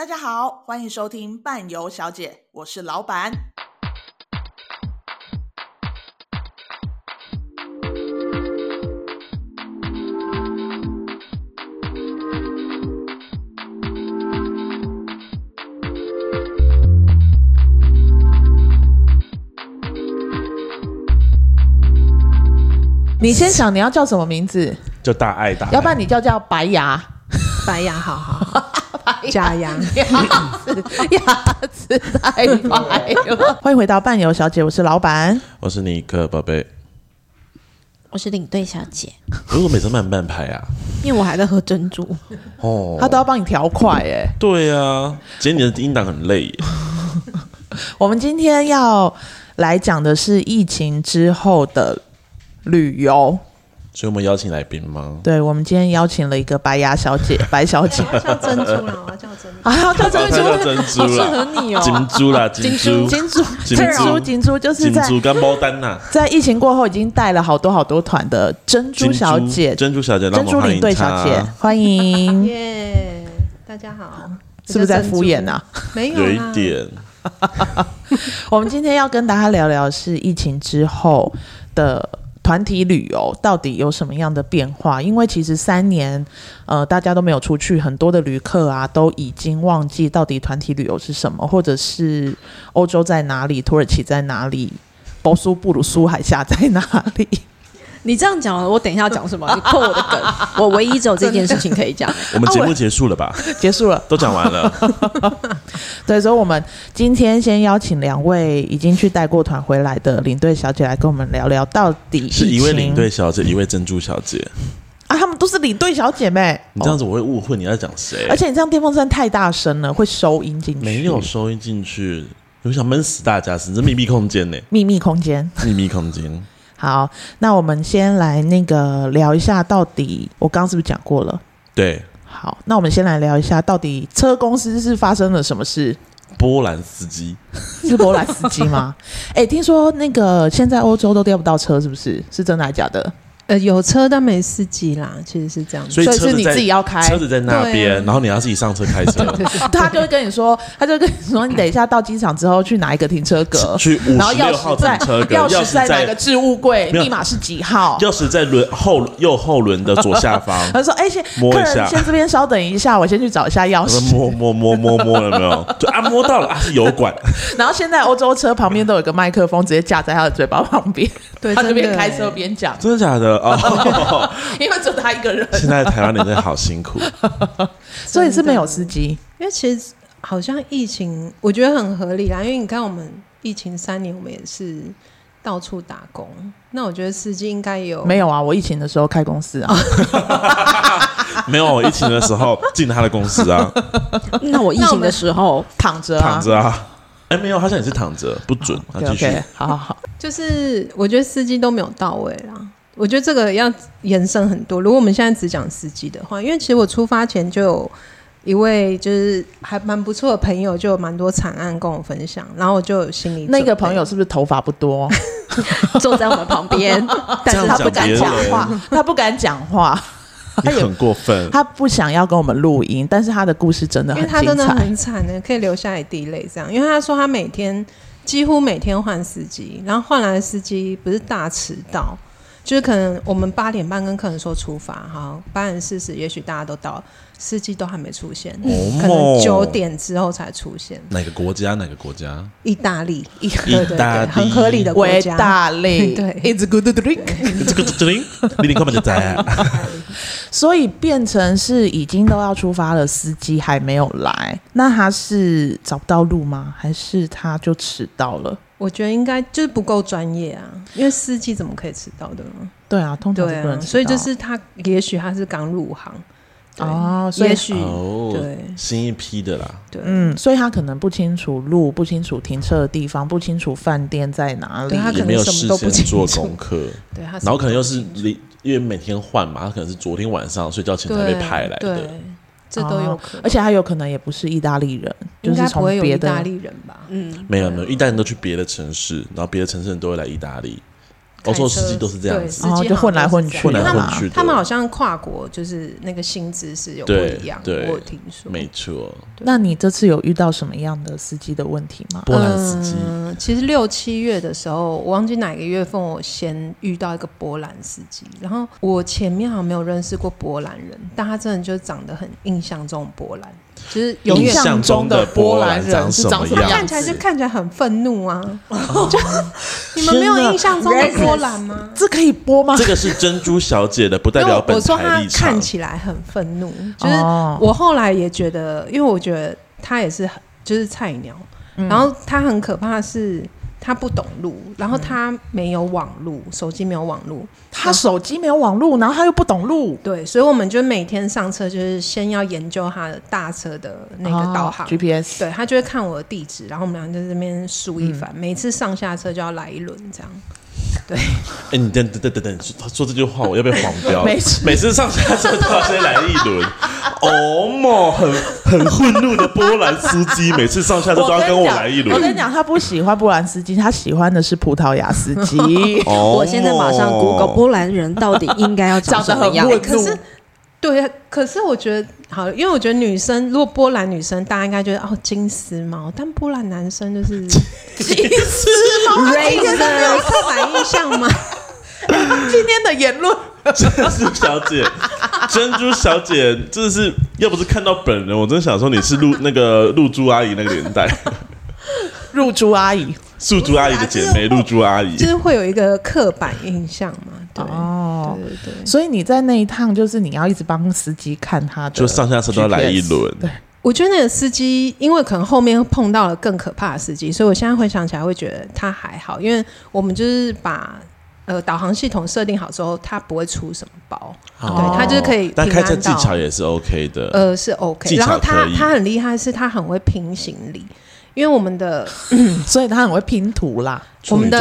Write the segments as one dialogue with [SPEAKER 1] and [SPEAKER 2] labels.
[SPEAKER 1] 大家好，欢迎收听伴游小姐，我是老板。你先想你要叫什么名字？
[SPEAKER 2] 就大爱大爱，
[SPEAKER 1] 要不然你叫叫白牙，
[SPEAKER 3] 白牙，好好。假牙，
[SPEAKER 1] 牙齿，牙齿太白了。欢迎回到伴游小姐，我是老板，
[SPEAKER 2] 我是尼克宝贝，
[SPEAKER 3] 我是领队小姐。
[SPEAKER 2] 如果每次慢半拍啊？
[SPEAKER 3] 因为我还在喝珍珠
[SPEAKER 1] 哦，他都要帮你调快哎。
[SPEAKER 2] 对啊，今天你的音档很累耶。
[SPEAKER 1] 我们今天要来讲的是疫情之后的旅游。
[SPEAKER 2] 所以我们邀请来宾吗？
[SPEAKER 1] 对，我们今天邀请了一个白牙小姐，白小姐
[SPEAKER 3] 叫珍珠啦，我要叫珍珠，
[SPEAKER 1] 啊，叫珍珠，
[SPEAKER 2] 叫珍珠，好
[SPEAKER 3] 适合你哦，
[SPEAKER 2] 金珠啦，金珠，
[SPEAKER 1] 金珠，金珠，金珠，就是在
[SPEAKER 2] 金珠跟牡丹呐，
[SPEAKER 1] 在疫情过后已经带了好多好多团的珍珠小姐，
[SPEAKER 2] 珍珠小姐，
[SPEAKER 1] 珍珠领队小姐，欢迎，
[SPEAKER 3] 耶，大家好，
[SPEAKER 1] 是不是在敷衍啊？
[SPEAKER 3] 没有，
[SPEAKER 2] 有一点。
[SPEAKER 1] 我们今天要跟大家聊聊的是疫情之后的。团体旅游到底有什么样的变化？因为其实三年，呃，大家都没有出去，很多的旅客啊都已经忘记到底团体旅游是什么，或者是欧洲在哪里，土耳其在哪里，波苏布鲁苏海峡在哪里？
[SPEAKER 3] 你这样讲，我等一下要讲什么？你破我的梗，我唯一只有这件事情可以讲。
[SPEAKER 2] 我们节目结束了吧？
[SPEAKER 1] 结束了，
[SPEAKER 2] 都讲完了。
[SPEAKER 1] 对，所以，我们今天先邀请两位已经去带过团回来的领队小姐来跟我们聊聊，到底
[SPEAKER 2] 是一位领队小姐，一位珍珠小姐
[SPEAKER 1] 啊，他们都是领队小姐妹。
[SPEAKER 2] 你这样子我会误会你在讲谁？
[SPEAKER 1] 而且你这样电风扇太大声了，会收音进去。
[SPEAKER 2] 没有收音进去，我想闷死大家，是这秘密空间呢？
[SPEAKER 1] 秘密空间，
[SPEAKER 2] 秘密空间。
[SPEAKER 1] 好，那我们先来那个聊一下，到底我刚刚是不是讲过了？
[SPEAKER 2] 对，
[SPEAKER 1] 好，那我们先来聊一下，到底车公司是发生了什么事？
[SPEAKER 2] 波兰司机
[SPEAKER 1] 是波兰司机吗？哎、欸，听说那个现在欧洲都调不到车，是不是？是真的还是假的？
[SPEAKER 3] 呃，有车但没司机啦，其实是这样，
[SPEAKER 2] 所以，
[SPEAKER 1] 是你自己要开，
[SPEAKER 2] 车子在那边，啊、然后你要自己上车开车。
[SPEAKER 1] 他就会跟你说，他就跟你说，你等一下到机场之后去哪一个停车格，
[SPEAKER 2] 去五十六号停车格，
[SPEAKER 1] 钥匙在哪个置物柜，密码是几号？
[SPEAKER 2] 钥匙在轮后右后轮的左下方。
[SPEAKER 1] 他说：“哎、欸，先摸一下，先这边稍等一下，我先去找一下钥匙。”
[SPEAKER 2] 摸摸摸摸摸了没有？就啊，摸到了啊，是油管。
[SPEAKER 1] 然后现在欧洲车旁边都有个麦克风，直接架在他的嘴巴旁边，对，他就边开车边讲。
[SPEAKER 2] 真的假的哦？
[SPEAKER 1] 因为只有他一个人。
[SPEAKER 2] 现在台湾人真的好辛苦，
[SPEAKER 1] 所以是没有司机。
[SPEAKER 3] 因为其实好像疫情，我觉得很合理啦。因为你看，我们疫情三年，我们也是到处打工。那我觉得司机应该有
[SPEAKER 1] 没有啊？我疫情的时候开公司啊，
[SPEAKER 2] 没有。我疫情的时候进他的公司啊。
[SPEAKER 3] 那我疫情的时候
[SPEAKER 1] 躺着
[SPEAKER 2] 躺着啊？哎，没有，好像也是躺着，不准。
[SPEAKER 1] 继续，好好好。
[SPEAKER 3] 就是我觉得司机都没有到位啦。我觉得这个要延伸很多。如果我们现在只讲司机的话，因为其实我出发前就有一位就是还蛮不错的朋友，就有蛮多惨案跟我分享，然后我就有心里
[SPEAKER 1] 那个朋友是不是头发不多，
[SPEAKER 3] 坐在我们旁边，但是他不敢讲话，
[SPEAKER 1] 他不敢讲话，
[SPEAKER 2] 他也很过分，
[SPEAKER 1] 他不想要跟我们录音，但是他的故事真的很精彩，因为他真的
[SPEAKER 3] 很惨呢，可以流下一滴泪这样，因为他说他每天几乎每天换司机，然后换来的司机不是大迟到。就是可能我们八点半跟客人说出发，哈，八点四十，也许大家都到，司机都还没出现，嗯、可能九点之后才出现。
[SPEAKER 2] 哪个国家？哪个国家？
[SPEAKER 3] 意大利，
[SPEAKER 2] 意大利，
[SPEAKER 3] 很合理的国家。
[SPEAKER 1] 意大利，
[SPEAKER 3] 对
[SPEAKER 1] ，It's good to drink，It's
[SPEAKER 2] good to drink，你你根本就在。
[SPEAKER 1] 所以变成是已经都要出发了，司机还没有来，那他是找不到路吗？还是他就迟到了？
[SPEAKER 3] 我觉得应该就是不够专业啊，因为司机怎么可以迟到的呢？
[SPEAKER 1] 对啊，通常不能迟到。
[SPEAKER 3] 啊，所以就是他，也许他是刚入行
[SPEAKER 1] 哦，
[SPEAKER 3] 也许
[SPEAKER 2] 对。新一批的啦，
[SPEAKER 3] 对，
[SPEAKER 1] 嗯，所以他可能不清楚路，不清楚停车的地方，不清楚饭店在哪里，
[SPEAKER 3] 他可能
[SPEAKER 2] 没有
[SPEAKER 3] 什么都不清楚。
[SPEAKER 2] 做功课，
[SPEAKER 3] 对，他
[SPEAKER 2] 然后可能又是因为每天换嘛，他可能是昨天晚上睡觉前才被派来的。
[SPEAKER 3] 这都有可能，
[SPEAKER 1] 而且他有可能也不是意大利人，就是从别的
[SPEAKER 3] 意大利人吧？嗯，
[SPEAKER 2] 没有没有，意大利人都去别的城市，然后别的城市人都会来意大利。欧洲司机都是这样
[SPEAKER 3] 对，
[SPEAKER 2] 子，
[SPEAKER 3] 司机
[SPEAKER 1] 就混来混去，
[SPEAKER 2] 混来混去。
[SPEAKER 3] 他们好像跨国就是那个薪资是有不一样，
[SPEAKER 2] 对，
[SPEAKER 3] 我有听说。
[SPEAKER 2] 没错。
[SPEAKER 1] 那你这次有遇到什么样的司机的问题吗？
[SPEAKER 2] 波兰司机。
[SPEAKER 3] 嗯，其实六七月的时候，我忘记哪个月份，我先遇到一个波兰司机。然后我前面好像没有认识过波兰人，但他真的就长得很印象中波兰。就是
[SPEAKER 2] 印象中的波兰人是长什么样？
[SPEAKER 3] 看起来就看起来很愤怒啊！就 你们没有印象中的波兰吗？
[SPEAKER 1] 这可以播吗？
[SPEAKER 2] 这个是珍珠小姐的，不代表本台立场。
[SPEAKER 3] 看起来很愤怒，就是我后来也觉得，因为我觉得他也是很就是菜鸟，然后他很可怕的是。他不懂路，然后他没有网路，嗯、手机没有网路。
[SPEAKER 1] 他手机没有网路，然后他又不懂路。
[SPEAKER 3] 对，所以我们就每天上车，就是先要研究他的大车的那个导航、
[SPEAKER 1] 哦、GPS。
[SPEAKER 3] 对，他就会看我的地址，然后我们俩在这边输一番。嗯、每次上下车就要来一轮这样。对，
[SPEAKER 2] 哎，你等等等等等，他说这句话，我要被黄标。
[SPEAKER 1] 每次
[SPEAKER 2] 每次上下车都要先来一轮。哦莫，很很愤怒的波兰司机，每次上下车都要跟我来一轮。
[SPEAKER 1] 我跟你讲，他不喜欢波兰司机，他喜欢的是葡萄牙司机。
[SPEAKER 4] 我现在马上 Google 波兰人到底应该要长什么样？
[SPEAKER 3] 可是，对，可是我觉得好，因为我觉得女生如果波兰女生，大家应该觉得哦金丝猫，但波兰男生就是 金
[SPEAKER 1] 丝猫
[SPEAKER 3] ，Razor 刻板印象吗？
[SPEAKER 1] 今天的言论，
[SPEAKER 2] 珍珠小姐，珍珠小姐，真的是要不是看到本人，我真的想说你是露那个露珠阿姨那个年代，
[SPEAKER 1] 露珠阿姨，
[SPEAKER 2] 素珠阿姨的姐妹，露珠阿姨，
[SPEAKER 3] 就是会有一个刻板印象嘛？对哦，对对对，
[SPEAKER 1] 所以你在那一趟，就是你要一直帮司机看他的，
[SPEAKER 2] 就上下车都要来一轮。
[SPEAKER 1] 对，
[SPEAKER 3] 我觉得那个司机，因为可能后面碰到了更可怕的司机，所以我现在回想起来会觉得他还好，因为我们就是把。呃，导航系统设定好之后，它不会出什么包，哦、对，它就是可以。
[SPEAKER 2] 但开车技巧也是 OK 的。
[SPEAKER 3] 呃，是 OK。然后他他很厉害，是他很会拼行李，因为我们的，
[SPEAKER 1] 所以他很会拼图啦。
[SPEAKER 2] 我们的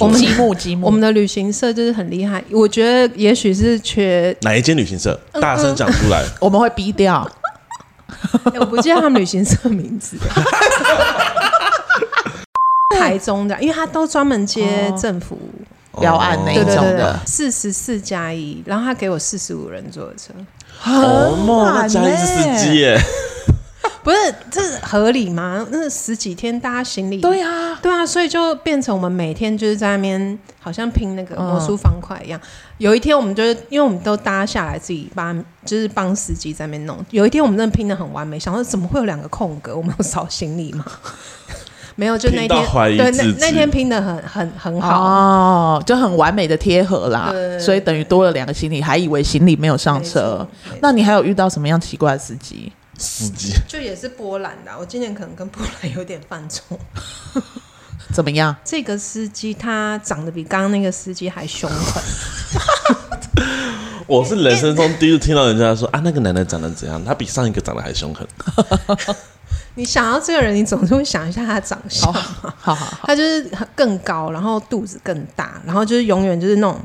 [SPEAKER 2] 我们
[SPEAKER 1] 积木积木，
[SPEAKER 3] 我们的旅行社就是很厉害。我觉得也许是缺
[SPEAKER 2] 哪一间旅行社，大声讲出来，
[SPEAKER 1] 我们会逼掉。
[SPEAKER 3] 欸、我不记得他们旅行社名字。台中的，因为他都专门接政府。
[SPEAKER 1] 标案那一种的，
[SPEAKER 3] 四十四加一，然后他给我四十五人坐的车，
[SPEAKER 2] 哦，那加一是司机耶，
[SPEAKER 3] 不是这是合理吗？那十几天大家行李，
[SPEAKER 1] 对啊，
[SPEAKER 3] 对啊，所以就变成我们每天就是在那边，好像拼那个魔术方块一样。有一天我们就是因为我们都搭下来自己帮，就是帮司机在那边弄。有一天我们真的拼的很完美，想说怎么会有两个空格？我们有少行李吗？没有，就那天对那那天拼的很很很好
[SPEAKER 1] 哦，就很完美的贴合啦，对所以等于多了两个行李，还以为行李没有上车。那你还有遇到什么样奇怪的司机？
[SPEAKER 2] 司机
[SPEAKER 3] 就也是波兰的，我今年可能跟波兰有点犯冲。
[SPEAKER 1] 怎么样？
[SPEAKER 3] 这个司机他长得比刚刚那个司机还凶狠。
[SPEAKER 2] 我是人生中第一次听到人家说啊，那个男的长得怎样？他比上一个长得还凶狠。
[SPEAKER 3] 你想到这个人，你总是会想一下他的长相。
[SPEAKER 1] 好好好，
[SPEAKER 3] 他就是更高，然后肚子更大，然后就是永远就是那种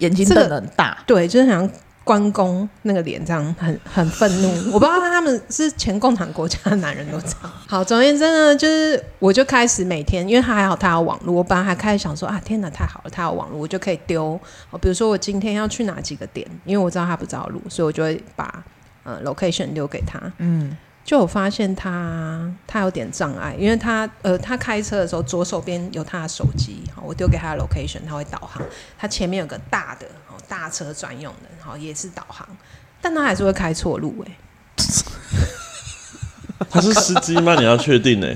[SPEAKER 1] 眼睛瞪得很大，
[SPEAKER 3] 对，就是好像关公那个脸这样，很很愤怒。我不知道他们是前共产国家的男人都这样。好，总而言之呢，就是我就开始每天，因为他还好，他有网络。我本来还开始想说啊，天哪，太好了，他有网络，我就可以丢。比如说我今天要去哪几个点，因为我知道他不知道路，所以我就会把呃 location 留给他。嗯。就我发现他他有点障碍，因为他呃他开车的时候左手边有他的手机，好，我丢给他的 location，他会导航。他前面有个大的哦大车专用的，好，也是导航，但他还是会开错路哎。
[SPEAKER 2] 他是司机吗？你要确定呢？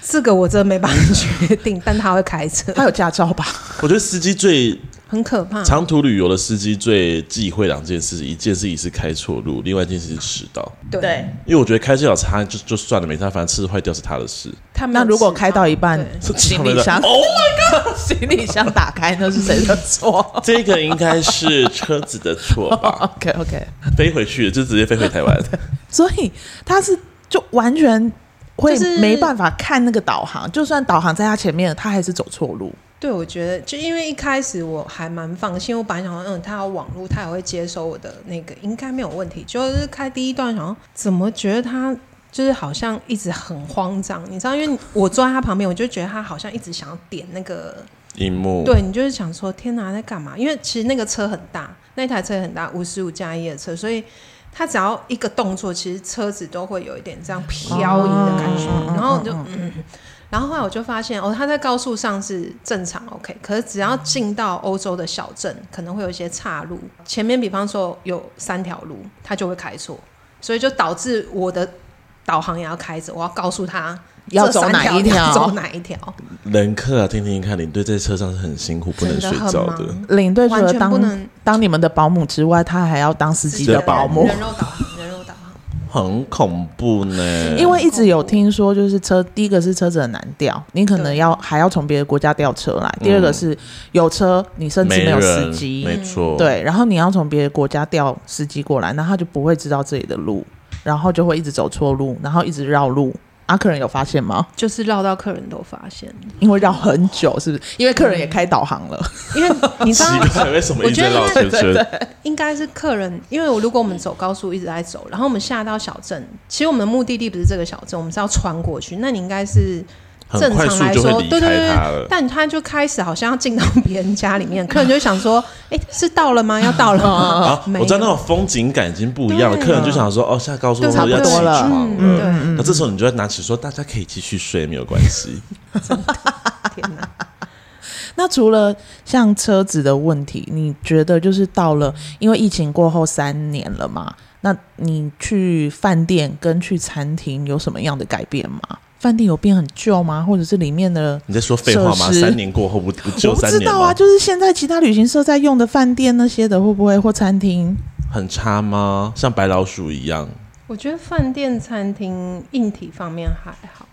[SPEAKER 3] 这个我真的没办法确定，但他会开车，
[SPEAKER 1] 他有驾照吧？
[SPEAKER 2] 我觉得司机最。
[SPEAKER 3] 很可怕。
[SPEAKER 2] 长途旅游的司机最忌讳两件事：一件事情是开错路，另外一件事是迟到。
[SPEAKER 3] 对，
[SPEAKER 2] 因为我觉得开这小差就就算了，没差，反正车子坏掉是他的事。
[SPEAKER 1] 他那如果开到一半，行李箱，
[SPEAKER 2] Oh my God，
[SPEAKER 1] 行李箱打开，那是谁的错？
[SPEAKER 2] 这个应该是车子的错吧？
[SPEAKER 1] OK OK，
[SPEAKER 2] 飞回去就直接飞回台湾。
[SPEAKER 1] 所以他是就完全会没办法看那个导航，就算导航在他前面，他还是走错路。
[SPEAKER 3] 对，我觉得就因为一开始我还蛮放心，我本来想说，嗯，他有网络，他也会接收我的那个，应该没有问题。就是开第一段，想说怎么觉得他就是好像一直很慌张，你知道，因为我坐在他旁边，我就觉得他好像一直想要点那个
[SPEAKER 2] 荧幕，
[SPEAKER 3] 对你就是想说，天哪，在干嘛？因为其实那个车很大，那台车很大，五十五加一的车，所以他只要一个动作，其实车子都会有一点这样漂移的感觉，
[SPEAKER 1] 哦、
[SPEAKER 3] 然后就嗯。然后后来我就发现，哦，他在高速上是正常 OK，可是只要进到欧洲的小镇，可能会有一些岔路。前面比方说有三条路，他就会开错，所以就导致我的导航也要开着，我要告诉他
[SPEAKER 1] 要走哪一条，
[SPEAKER 3] 走哪一条。
[SPEAKER 2] 人客啊，听听看，领队在车上是很辛苦，不能睡觉的。
[SPEAKER 1] 领队除了当
[SPEAKER 3] 不能
[SPEAKER 1] 当你们的保姆之外，他还要当司机的保姆。
[SPEAKER 3] 人肉导航。
[SPEAKER 2] 很恐怖呢，
[SPEAKER 1] 因为一直有听说，就是车第一个是车子很难调，你可能要还要从别的国家调车来；第二个是有车，你甚至没有司机，
[SPEAKER 2] 没错，
[SPEAKER 1] 对，然后你要从别的国家调司机过来，那他就不会知道这里的路，然后就会一直走错路，然后一直绕路。啊，客人有发现吗？
[SPEAKER 3] 就是绕到客人都发现，
[SPEAKER 1] 因为绕很久，是不是？因为客人也开导航了。
[SPEAKER 3] 因为你知道
[SPEAKER 2] 为什么一直绕圈圈？
[SPEAKER 3] 应该是客人，因为我如果我们走高速一直在走，然后我们下到小镇，其实我们的目的地不是这个小镇，我们是要穿过去。那你应该是。正常来说，对对对，但他就开始好像要进到别人家里面，客人就想说：“哎，是到了吗？要到了吗？”
[SPEAKER 2] 啊，我知道那种风景感已经不一样了。客人就想说：“哦，下高速差不多要起床了。”嗯，那这时候你就会拿起说：“大家可以继续睡，没有关系。”
[SPEAKER 3] 天哪！
[SPEAKER 1] 那除了像车子的问题，你觉得就是到了因为疫情过后三年了嘛？那你去饭店跟去餐厅有什么样的改变吗？饭店有变很旧吗？或者是里面的？
[SPEAKER 2] 你在说废话吗？三年过后不不旧三年？我不知道啊，
[SPEAKER 1] 就是现在其他旅行社在用的饭店那些的，会不会或餐厅
[SPEAKER 2] 很差吗？像白老鼠一样？
[SPEAKER 3] 我觉得饭店、餐厅硬体方面还好。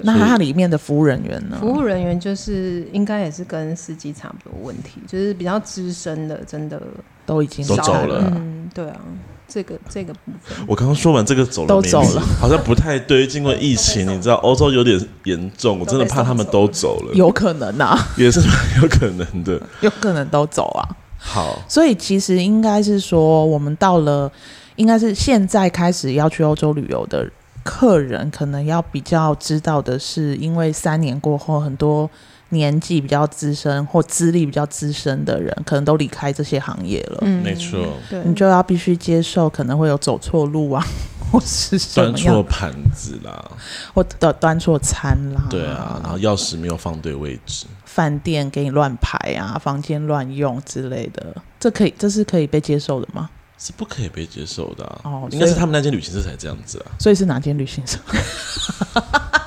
[SPEAKER 1] 那它里面的服务人员呢？
[SPEAKER 3] 服务人员就是应该也是跟司机差不多问题，就是比较资深的，真的
[SPEAKER 1] 都已经
[SPEAKER 2] 都走了。
[SPEAKER 3] 嗯，对啊。这个这个部分，
[SPEAKER 2] 我刚刚说完这个走了，
[SPEAKER 1] 都走了，
[SPEAKER 2] 好像不太对。经过疫情，你知道欧洲有点严重，我真的怕他们都走了。
[SPEAKER 1] 有可能啊，
[SPEAKER 2] 也是有可能的，
[SPEAKER 1] 有可能都走啊。
[SPEAKER 2] 好，
[SPEAKER 1] 所以其实应该是说，我们到了，应该是现在开始要去欧洲旅游的客人，可能要比较知道的是，因为三年过后，很多。年纪比较资深或资历比较资深的人，可能都离开这些行业了。
[SPEAKER 2] 嗯，没错，
[SPEAKER 3] 对，
[SPEAKER 1] 你就要必须接受可能会有走错路啊，或是
[SPEAKER 2] 端错盘子啦，
[SPEAKER 1] 或者端错餐啦。
[SPEAKER 2] 对啊，然后钥匙没有放对位置，
[SPEAKER 1] 饭店给你乱排啊，房间乱用之类的，这可以，这是可以被接受的吗？
[SPEAKER 2] 是不可以被接受的啊。
[SPEAKER 1] 哦，
[SPEAKER 2] 应该是他们那间旅行社才这样子啊。
[SPEAKER 1] 所以是哪间旅行社？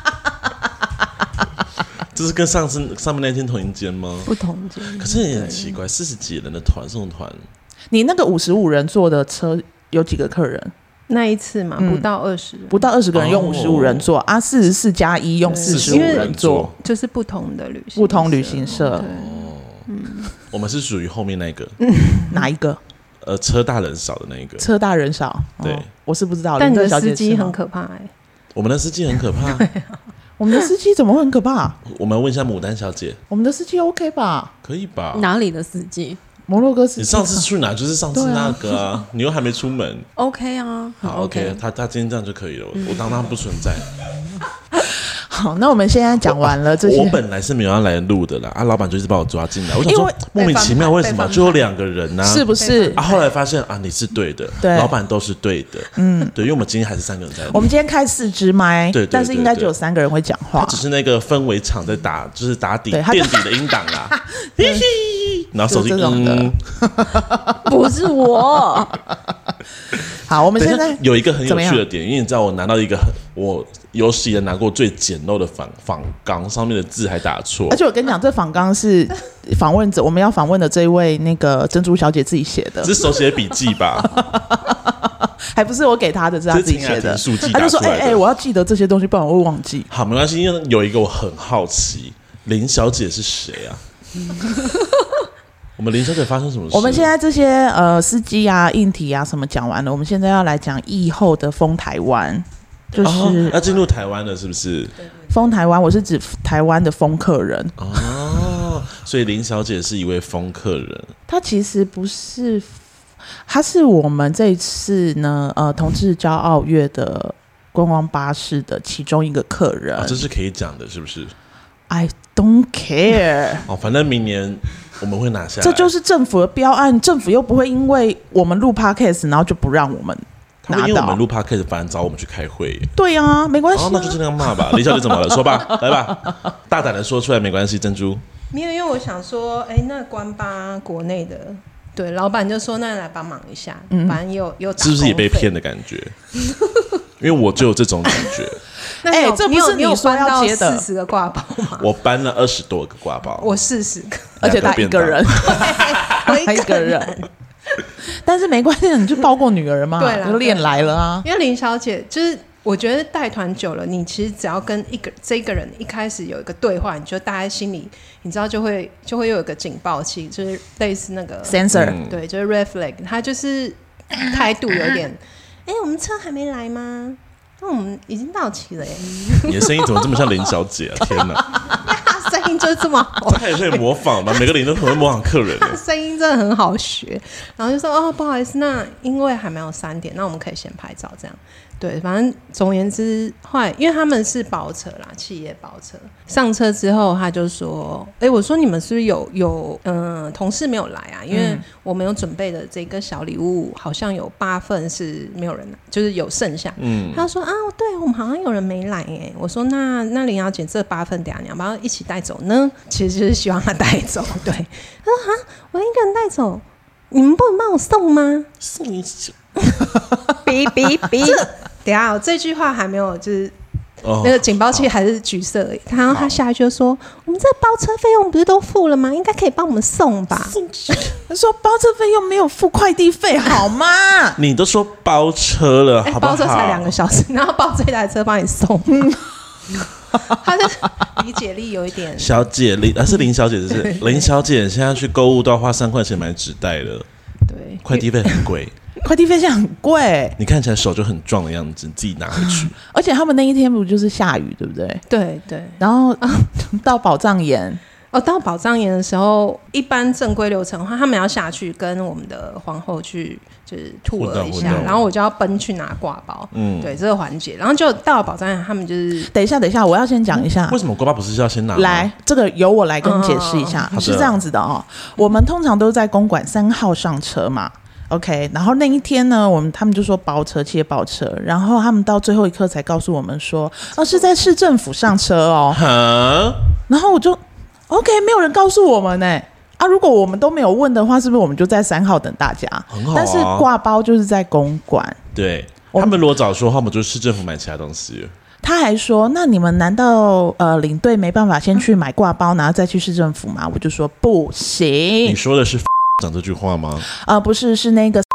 [SPEAKER 2] 这是跟上次上面那间同一间吗？
[SPEAKER 3] 不同间。
[SPEAKER 2] 可是也很奇怪，四十几人的团，这种团，
[SPEAKER 1] 你那个五十五人坐的车有几个客人？
[SPEAKER 3] 那一次嘛，不到二十，
[SPEAKER 1] 不到二十个人用五十五人座啊，四十四加一用四十五人坐，
[SPEAKER 3] 就是不同的旅行，
[SPEAKER 1] 不同旅行社。
[SPEAKER 2] 哦，嗯，我们是属于后面那个，
[SPEAKER 1] 哪一个？
[SPEAKER 2] 呃，车大人少的那一个，
[SPEAKER 1] 车大人少。
[SPEAKER 2] 对，
[SPEAKER 1] 我是不知道，
[SPEAKER 3] 但你的司机很可怕哎。
[SPEAKER 2] 我们的司机很可怕。
[SPEAKER 1] 我们的司机怎么会很可怕？
[SPEAKER 2] 我们问一下牡丹小姐。
[SPEAKER 1] 我们的司机 OK 吧？
[SPEAKER 2] 可以吧？
[SPEAKER 4] 哪里的司机？
[SPEAKER 1] 摩洛哥司机。
[SPEAKER 2] 你上次去哪？就是上次那个啊，你又还没出门。
[SPEAKER 4] OK 啊，
[SPEAKER 2] 好 OK，他他今天这样就可以了，我当他不存在。
[SPEAKER 1] 好，那我们现在讲完了这些。
[SPEAKER 2] 我本来是没有要来录的啦，啊，老板就一直把我抓进来。我想说莫名其妙，为什么就有两个人呢？
[SPEAKER 1] 是不是？
[SPEAKER 2] 啊，后来发现啊，你是对的，
[SPEAKER 1] 对，
[SPEAKER 2] 老板都是对的，嗯，对，因为我们今天还是三个人在录。
[SPEAKER 1] 我们今天开四支麦，
[SPEAKER 2] 对，
[SPEAKER 1] 但是应该只有三个人会讲话。
[SPEAKER 2] 只是那个氛围场在打，就是打底垫底的音档啦。然后手机嗯，
[SPEAKER 4] 不是我。
[SPEAKER 1] 好，我们现在
[SPEAKER 2] 有一个很有趣的点，因为你知道我拿到一个很我。有史以来拿过最简陋的仿仿纲，上面的字还打错。
[SPEAKER 1] 而且我跟你讲，这仿纲是访问者我们要访问的这一位那个珍珠小姐自己写的，
[SPEAKER 2] 这是手写笔记吧？
[SPEAKER 1] 还不是我给她的，是她自己写的。她就说：“哎、欸、哎、欸，我要记得这些东西，不然我会忘记。”
[SPEAKER 2] 好，没关系。因为有一个我很好奇，林小姐是谁啊？我们林小姐发生什么事？
[SPEAKER 1] 我们现在这些呃司机啊、硬体啊什么讲完了，我们现在要来讲疫后的封台湾。就是
[SPEAKER 2] 要进入台湾了，是不是？
[SPEAKER 1] 封台湾，我是指台湾的封客人
[SPEAKER 2] 哦。所以林小姐是一位封客人。
[SPEAKER 1] 她其实不是，她是我们这一次呢，呃，同志骄傲月的观光巴士的其中一个客人。
[SPEAKER 2] 这是可以讲的，是不是
[SPEAKER 1] ？？I。don't care。
[SPEAKER 2] 哦，反正明年我们会拿下。
[SPEAKER 1] 这就是政府的标案，政府又不会因为我们录 podcast，然后就不让我们拿到。
[SPEAKER 2] 因为我们录 podcast，反而找我们去开会。
[SPEAKER 1] 对啊，没关系、啊
[SPEAKER 2] 哦，那就这样骂吧。李小姐怎么了？说吧，来吧，大胆的说出来，没关系。珍珠，
[SPEAKER 3] 没有，因为我想说，哎，那关八国内的。对，老板就说：“那来帮忙一下，嗯、反正有有
[SPEAKER 2] 是不是也被骗的感觉？因为我就有这种感觉。
[SPEAKER 3] 哎、欸，这不是你说要接的四十个挂包吗？
[SPEAKER 2] 我搬了二十多个挂包，
[SPEAKER 3] 我四十个，
[SPEAKER 1] 而且他 一个人，
[SPEAKER 3] 我一个人。
[SPEAKER 1] 但是没关系，你就抱过女儿嘛，对，就练来了啊。
[SPEAKER 3] 因为林小姐就是。”我觉得带团久了，你其实只要跟一个这个人一开始有一个对话，你就大家心里你知道就会就会有一个警报器，就是类似那个
[SPEAKER 1] sensor，
[SPEAKER 3] 对，就是 red flag，他就是态度有点，哎、欸，我们车还没来吗？那我们已经到齐了耶。
[SPEAKER 2] 你的声音怎么这么像林小姐啊？天哪！
[SPEAKER 3] 声音就是这么好，
[SPEAKER 2] 他也可以模仿嘛？每个林都很会模仿客人，
[SPEAKER 3] 声音真的很好学。然后就说哦，不好意思，那因为还没有三点，那我们可以先拍照这样。对，反正总而言之，后来因为他们是包车啦，企业包车。上车之后，他就说：“哎、欸，我说你们是不是有有嗯、呃、同事没有来啊？因为我们有准备的这个小礼物，好像有八份是没有人来，就是有剩下。”嗯，他说：“啊，对我们好像有人没来哎。”我说：“那那林小姐这八份，等下你要不要一起带走呢？”其实就是希望他带走。对，他说：“啊，我一个人带走，你们不能帮我送吗？”
[SPEAKER 2] 送你走，
[SPEAKER 3] 哔哔哔。等下，我这句话还没有，就是那个警报器还是橘色而已。然后他下去就说：“我们这包车费用不是都付了吗？应该可以帮我们送吧？”
[SPEAKER 1] 他说：“包车费用没有付快递费，好吗？”
[SPEAKER 2] 你都说包车了，好不好？
[SPEAKER 3] 包车才两个小时，然后包这台车帮你送。他的理解力有一点。
[SPEAKER 2] 小姐林，啊是林小姐，就是林小姐。现在去购物都要花三块钱买纸袋了，对，快递费很贵。
[SPEAKER 1] 快递费现在很贵，
[SPEAKER 2] 你看起来手就很壮的样子，你自己拿回去。
[SPEAKER 1] 而且他们那一天不就是下雨，对不对？
[SPEAKER 3] 对对。
[SPEAKER 1] 然后 到宝藏岩，
[SPEAKER 3] 哦，到宝藏岩的时候，一般正规流程的话，他们要下去跟我们的皇后去就是吐了一下，然后我就要奔去拿挂包。嗯，对这个环节，然后就到了宝藏岩，他们就是
[SPEAKER 1] 等一下，等一下，我要先讲一下，
[SPEAKER 2] 为什么挂包不是要先拿？
[SPEAKER 1] 来，这个由我来跟你解释一下，是这样子的哦。我们通常都在公馆三号上车嘛。OK，然后那一天呢，我们他们就说包车，切包车，然后他们到最后一刻才告诉我们说，哦，是在市政府上车哦。
[SPEAKER 2] 哈，
[SPEAKER 1] 然后我就 OK，没有人告诉我们呢。啊，如果我们都没有问的话，是不是我们就在三号等大家？
[SPEAKER 2] 很好啊。
[SPEAKER 1] 但是挂包就是在公馆。
[SPEAKER 2] 对，他们如果早说话，我们就市政府买其他东西。
[SPEAKER 1] 他还说，那你们难道呃领队没办法先去买挂包，然后再去市政府吗？我就说不行。
[SPEAKER 2] 你说的是？讲这句话吗？
[SPEAKER 1] 啊、不是，是那个。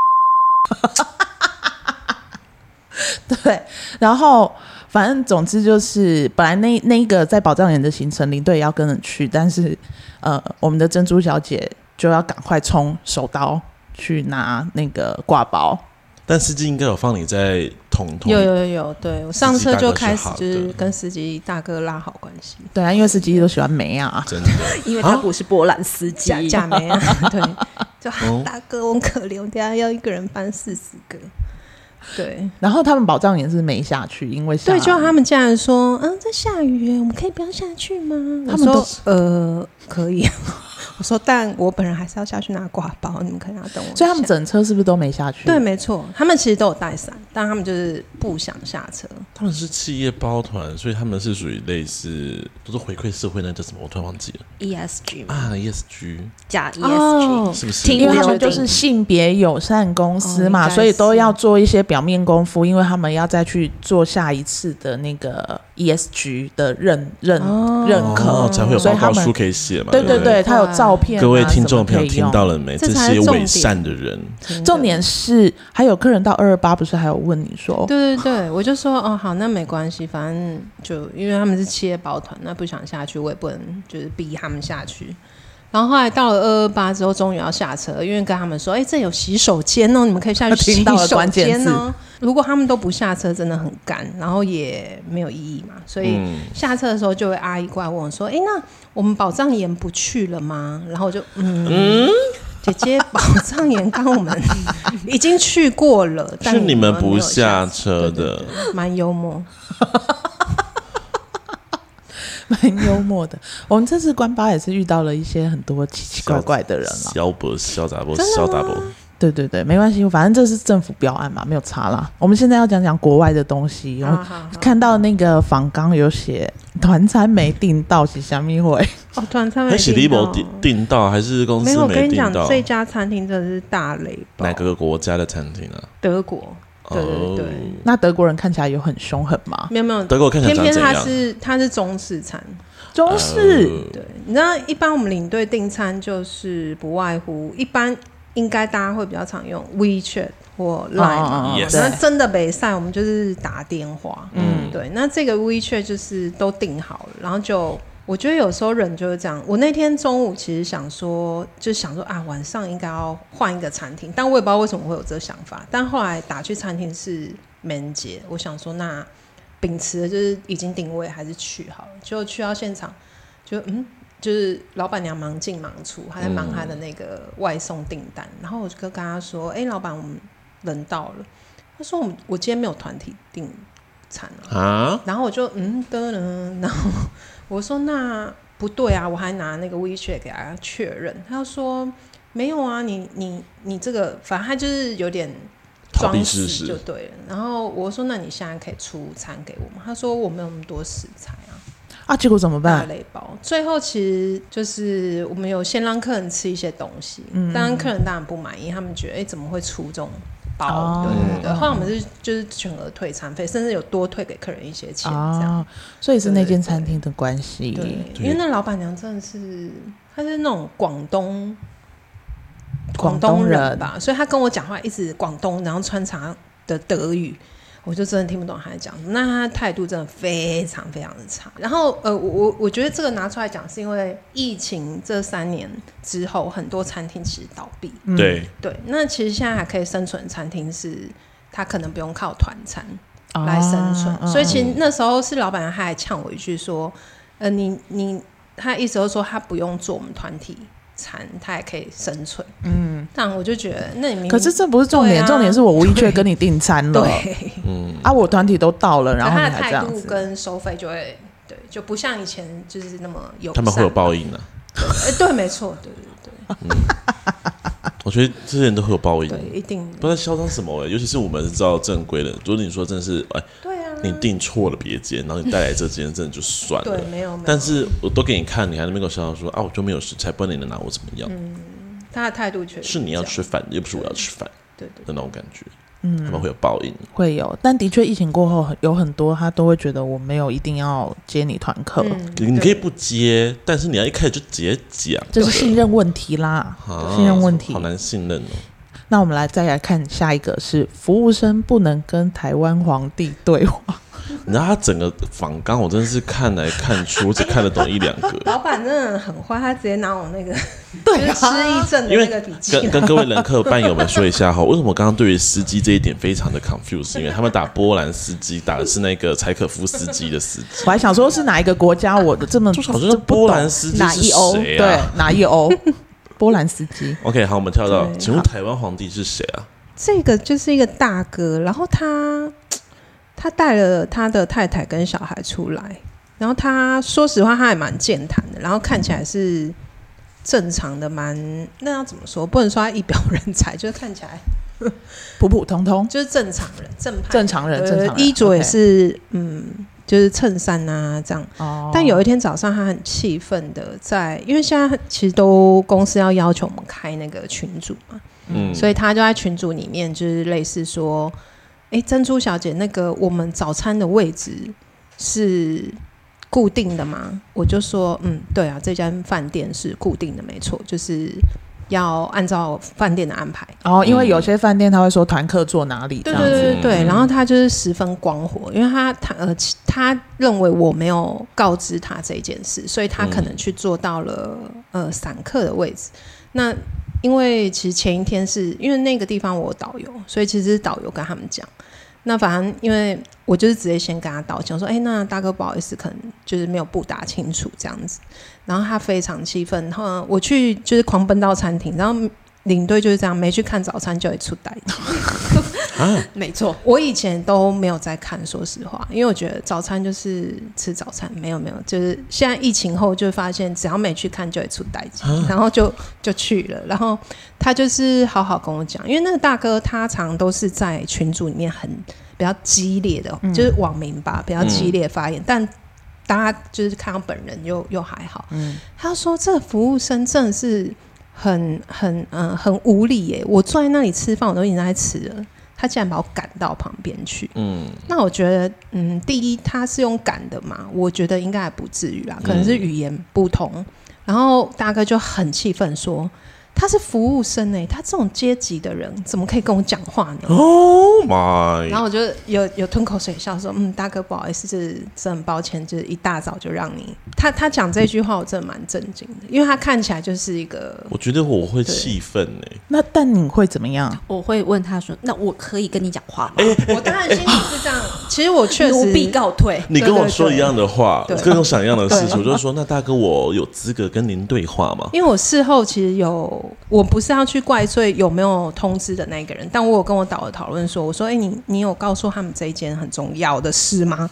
[SPEAKER 1] 对，然后反正总之就是，本来那那个在宝藏园的行程，领队也要跟着去，但是呃，我们的珍珠小姐就要赶快冲手刀去拿那个挂包。
[SPEAKER 2] 但司机应该有放你在同同
[SPEAKER 3] 有有有有，对我上车就开始就是跟司机大哥拉好关系。
[SPEAKER 1] 对啊，因为司机都喜欢梅啊，
[SPEAKER 2] 真的，
[SPEAKER 4] 因为他不是波兰司机，
[SPEAKER 3] 假梅啊，对，就大哥我可怜，我等下要一个人搬四十个。对，
[SPEAKER 1] 然后他们保障也是没下去，因为下
[SPEAKER 3] 对，就他们竟然说，嗯，在下雨，我们可以不要下去吗？他们说，呃，可以。我说，但我本人还是要下去拿挂包，你们可能要等我。
[SPEAKER 1] 所以他们整车是不是都没下去？
[SPEAKER 3] 对，没错，他们其实都有带伞，但他们就是不想下车。
[SPEAKER 2] 他们是企业包团，所以他们是属于类似都是回馈社会，那叫什么？我突然忘记了。
[SPEAKER 4] ESG
[SPEAKER 2] 啊，ESG
[SPEAKER 4] 假 ESG
[SPEAKER 2] 是不是？
[SPEAKER 1] 因为他们就是性别友善公司嘛，所以都要做一些表面功夫，因为他们要再去做下一次的那个 ESG 的认认认可，
[SPEAKER 2] 才会有报告书可以写嘛。
[SPEAKER 1] 对对对，他有照。片啊、
[SPEAKER 2] 各位听众朋友听到了没？这些伪善的人，
[SPEAKER 1] 重点是还有客人到二二八，不是还有问你说？
[SPEAKER 3] 对对对，我就说哦，好，那没关系，反正就因为他们是企业包团，那不想下去，我也不能就是逼他们下去。然后后来到了二二八之后，终于要下车，因为跟他们说，哎，这有洗手间哦，你们可以下去 洗手间哦。如果他们都不下车，真的很干，然后也没有意义嘛。所以下车的时候，就会阿姨过来问我说，哎，那我们宝藏岩不去了吗？然后我就嗯，嗯姐姐，宝藏岩刚我们 已经去过了，但
[SPEAKER 2] 是你们不下车的，
[SPEAKER 3] 蛮幽默。
[SPEAKER 1] 蛮幽默的。我们这次关巴也是遇到了一些很多奇奇怪怪的人啊，
[SPEAKER 2] 小博、小杂博、小杂博。
[SPEAKER 1] 对对对，没关系，反正这是政府标案嘛，没有差啦。我们现在要讲讲国外的东西。我看到那个访纲有写团餐没订到是虾米会？
[SPEAKER 3] 哦，团餐没订
[SPEAKER 2] 到，订到还是公司没订到？
[SPEAKER 3] 没有，我跟你讲，这家餐厅真的是大雷。
[SPEAKER 2] 哪个国家的餐厅啊？
[SPEAKER 3] 德国。对对对。
[SPEAKER 1] 那德国人看起来有很凶狠吗？
[SPEAKER 3] 没有没有，
[SPEAKER 2] 德国看起来
[SPEAKER 3] 偏偏他是他是中式餐，
[SPEAKER 1] 中式。
[SPEAKER 3] 对，你知道一般我们领队订餐就是不外乎一般。应该大家会比较常用 WeChat 或 Line 嘛，那真的北赛，我们就是打电话。嗯，对。那这个 WeChat 就是都订好了，然后就我觉得有时候人就是这样。我那天中午其实想说，就想说啊，晚上应该要换一个餐厅，但我也不知道为什么会有这个想法。但后来打去餐厅是没人接，我想说那秉持的就是已经定位，还是去好了。就去到现场，就嗯。就是老板娘忙进忙出，还在忙她的那个外送订单，嗯、然后我就跟他说：“哎、欸，老板，我们人到了。”他说：“我们我今天没有团体订餐啊。啊”然后我就嗯的呢，然后我说：“那不对啊！”我还拿那个 WeChat 给他确认，他说：“没有啊，你你你这个，反正他就是有点装死就对了。”然后我说：“那你现在可以出餐给我吗？”他说：“我没有那么多食材啊。”
[SPEAKER 1] 啊，结果怎么办？
[SPEAKER 3] 大雷包。最后其实就是我们有先让客人吃一些东西，嗯，当然客人当然不满意，他们觉得哎、欸、怎么会出这种包？哦、对对对。后来我们是就是全额退餐费，甚至有多退给客人一些钱这样。
[SPEAKER 1] 哦、所以是那间餐厅的关系。
[SPEAKER 3] 对，因为那老板娘真的是，她是那种广东广东人吧，所以她跟我讲话一直广东，然后穿插的德语。我就真的听不懂他在讲什么，那他态度真的非常非常的差。然后，呃，我我觉得这个拿出来讲，是因为疫情这三年之后，很多餐厅其实倒闭。
[SPEAKER 2] 嗯、对
[SPEAKER 3] 对，那其实现在还可以生存的餐厅是，他可能不用靠团餐来生存。啊、所以其实那时候是老板娘他还呛我一句说，呃，你你，他意思就是说他不用做我们团体。餐它也可以生存，嗯，但我就觉得那你
[SPEAKER 1] 可是这不是重点，啊、重点是我无意却跟你订餐了，
[SPEAKER 3] 对，
[SPEAKER 1] 嗯，啊，我团体都到了，然后他的态度
[SPEAKER 3] 跟收费就会对，就不像以前就是那么有，
[SPEAKER 2] 他们会有报应的、啊，
[SPEAKER 3] 哎，对，没错，对对对，嗯、
[SPEAKER 2] 我觉得这些人都会有报应，
[SPEAKER 3] 对，一定
[SPEAKER 2] 不知道嚣张什么哎，尤其是我们知道正规的，如果你说真的是哎，
[SPEAKER 3] 对。
[SPEAKER 2] 你订错了别间，然后你带来这间，真的就算了。
[SPEAKER 3] 对，没有。
[SPEAKER 2] 但是我都给你看，你还那边跟我笑笑说啊，我就没有食材，不然你能拿我怎么样？
[SPEAKER 3] 嗯，他的态度确实
[SPEAKER 2] 是你要吃饭，又不是我要吃饭，
[SPEAKER 3] 对对
[SPEAKER 2] 的那种感觉。嗯，他们会有报应，
[SPEAKER 1] 会有。但的确，疫情过后有很多他都会觉得我没有一定要接你团客，
[SPEAKER 2] 你可以不接，但是你要一开始就直接讲，
[SPEAKER 1] 这是信任问题啦，信任问题，
[SPEAKER 2] 好难信任哦。
[SPEAKER 1] 那我们来再来看下一个，是服务生不能跟台湾皇帝对话。
[SPEAKER 2] 你知道他整个访纲，我真的是看来看去，我只看得懂一两个。
[SPEAKER 3] 老板真的很坏，他直接拿我那个 对失忆症的那个笔记。
[SPEAKER 2] 跟跟各位人客伴友们说一下哈，为什么我刚刚对于司机这一点非常的 confused？因为他们打波兰司机打的是那个柴可夫斯基的司机。
[SPEAKER 1] 我还想说是哪一个国家？我的这么
[SPEAKER 2] 好像是波兰司机
[SPEAKER 1] 哪一欧？对，哪一欧？波兰斯基。
[SPEAKER 2] OK，好，我们跳到，请问台湾皇帝是谁啊？
[SPEAKER 3] 这个就是一个大哥，然后他。他带了他的太太跟小孩出来，然后他说实话，他还蛮健谈的，然后看起来是正常的，蛮那要怎么说？不能说他一表人才，就是看起来
[SPEAKER 1] 普普通通，
[SPEAKER 3] 就是正常人，正派
[SPEAKER 1] 正常人，正常人
[SPEAKER 3] 衣着也是 Okay 嗯，就是衬衫啊这样。哦。但有一天早上，他很气愤的在，因为现在其实都公司要要求我们开那个群组嘛，嗯，所以他就在群组里面，就是类似说。哎，珍珠小姐，那个我们早餐的位置是固定的吗？我就说，嗯，对啊，这间饭店是固定的，没错，就是要按照饭店的安排。
[SPEAKER 1] 哦，因为有些饭店他会说团客坐哪里，
[SPEAKER 3] 对对对对对。然后他就是十分光火，因为他他呃他认为我没有告知他这件事，所以他可能去坐到了呃散客的位置。那因为其实前一天是因为那个地方我有导游，所以其实是导游跟他们讲。那反正因为我就是直接先跟他道歉，我说：“哎、那大哥不好意思，可能就是没有布达清楚这样子。”然后他非常气愤，然后我去就是狂奔到餐厅，然后领队就是这样，没去看早餐就会出代
[SPEAKER 4] 没错，
[SPEAKER 3] 我以前都没有在看，说实话，因为我觉得早餐就是吃早餐，没有没有，就是现在疫情后就发现，只要没去看就会出代然后就就去了，然后他就是好好跟我讲，因为那个大哥他常都是在群组里面很比较激烈的，嗯、就是网民吧，比较激烈发言，嗯、但大家就是看到本人又又还好，嗯，他说这个服务生真的是很很嗯、呃、很无理耶，我坐在那里吃饭，我都已经在吃了。他竟然把我赶到旁边去，嗯，那我觉得，嗯，第一他是用赶的嘛，我觉得应该还不至于啦，可能是语言不同，嗯、然后大哥就很气愤说。他是服务生哎、欸，他这种阶级的人怎么可以跟我讲话呢
[SPEAKER 2] ？Oh my！
[SPEAKER 3] 然后我就有有吞口水笑说：“嗯，大哥不好意思，就是真很抱歉，就是一大早就让你。”他他讲这句话，我真的蛮震惊的，因为他看起来就是一个……
[SPEAKER 2] 我觉得我会气愤哎。
[SPEAKER 1] 那但你会怎么样？
[SPEAKER 4] 我会问他说：“那我可以跟你讲话吗？”
[SPEAKER 2] 欸欸欸、
[SPEAKER 3] 我当然心里是这样。其实我确实
[SPEAKER 4] 奴婢告退。
[SPEAKER 2] 你跟我说一样的话，跟我想一样的事情，我就说：“那大哥，我有资格跟您对话吗？”
[SPEAKER 3] 因为我事后其实有。我不是要去怪罪有没有通知的那个人，但我有跟我导的讨论说，我说，哎、欸，你你有告诉他们这一件很重要的事吗？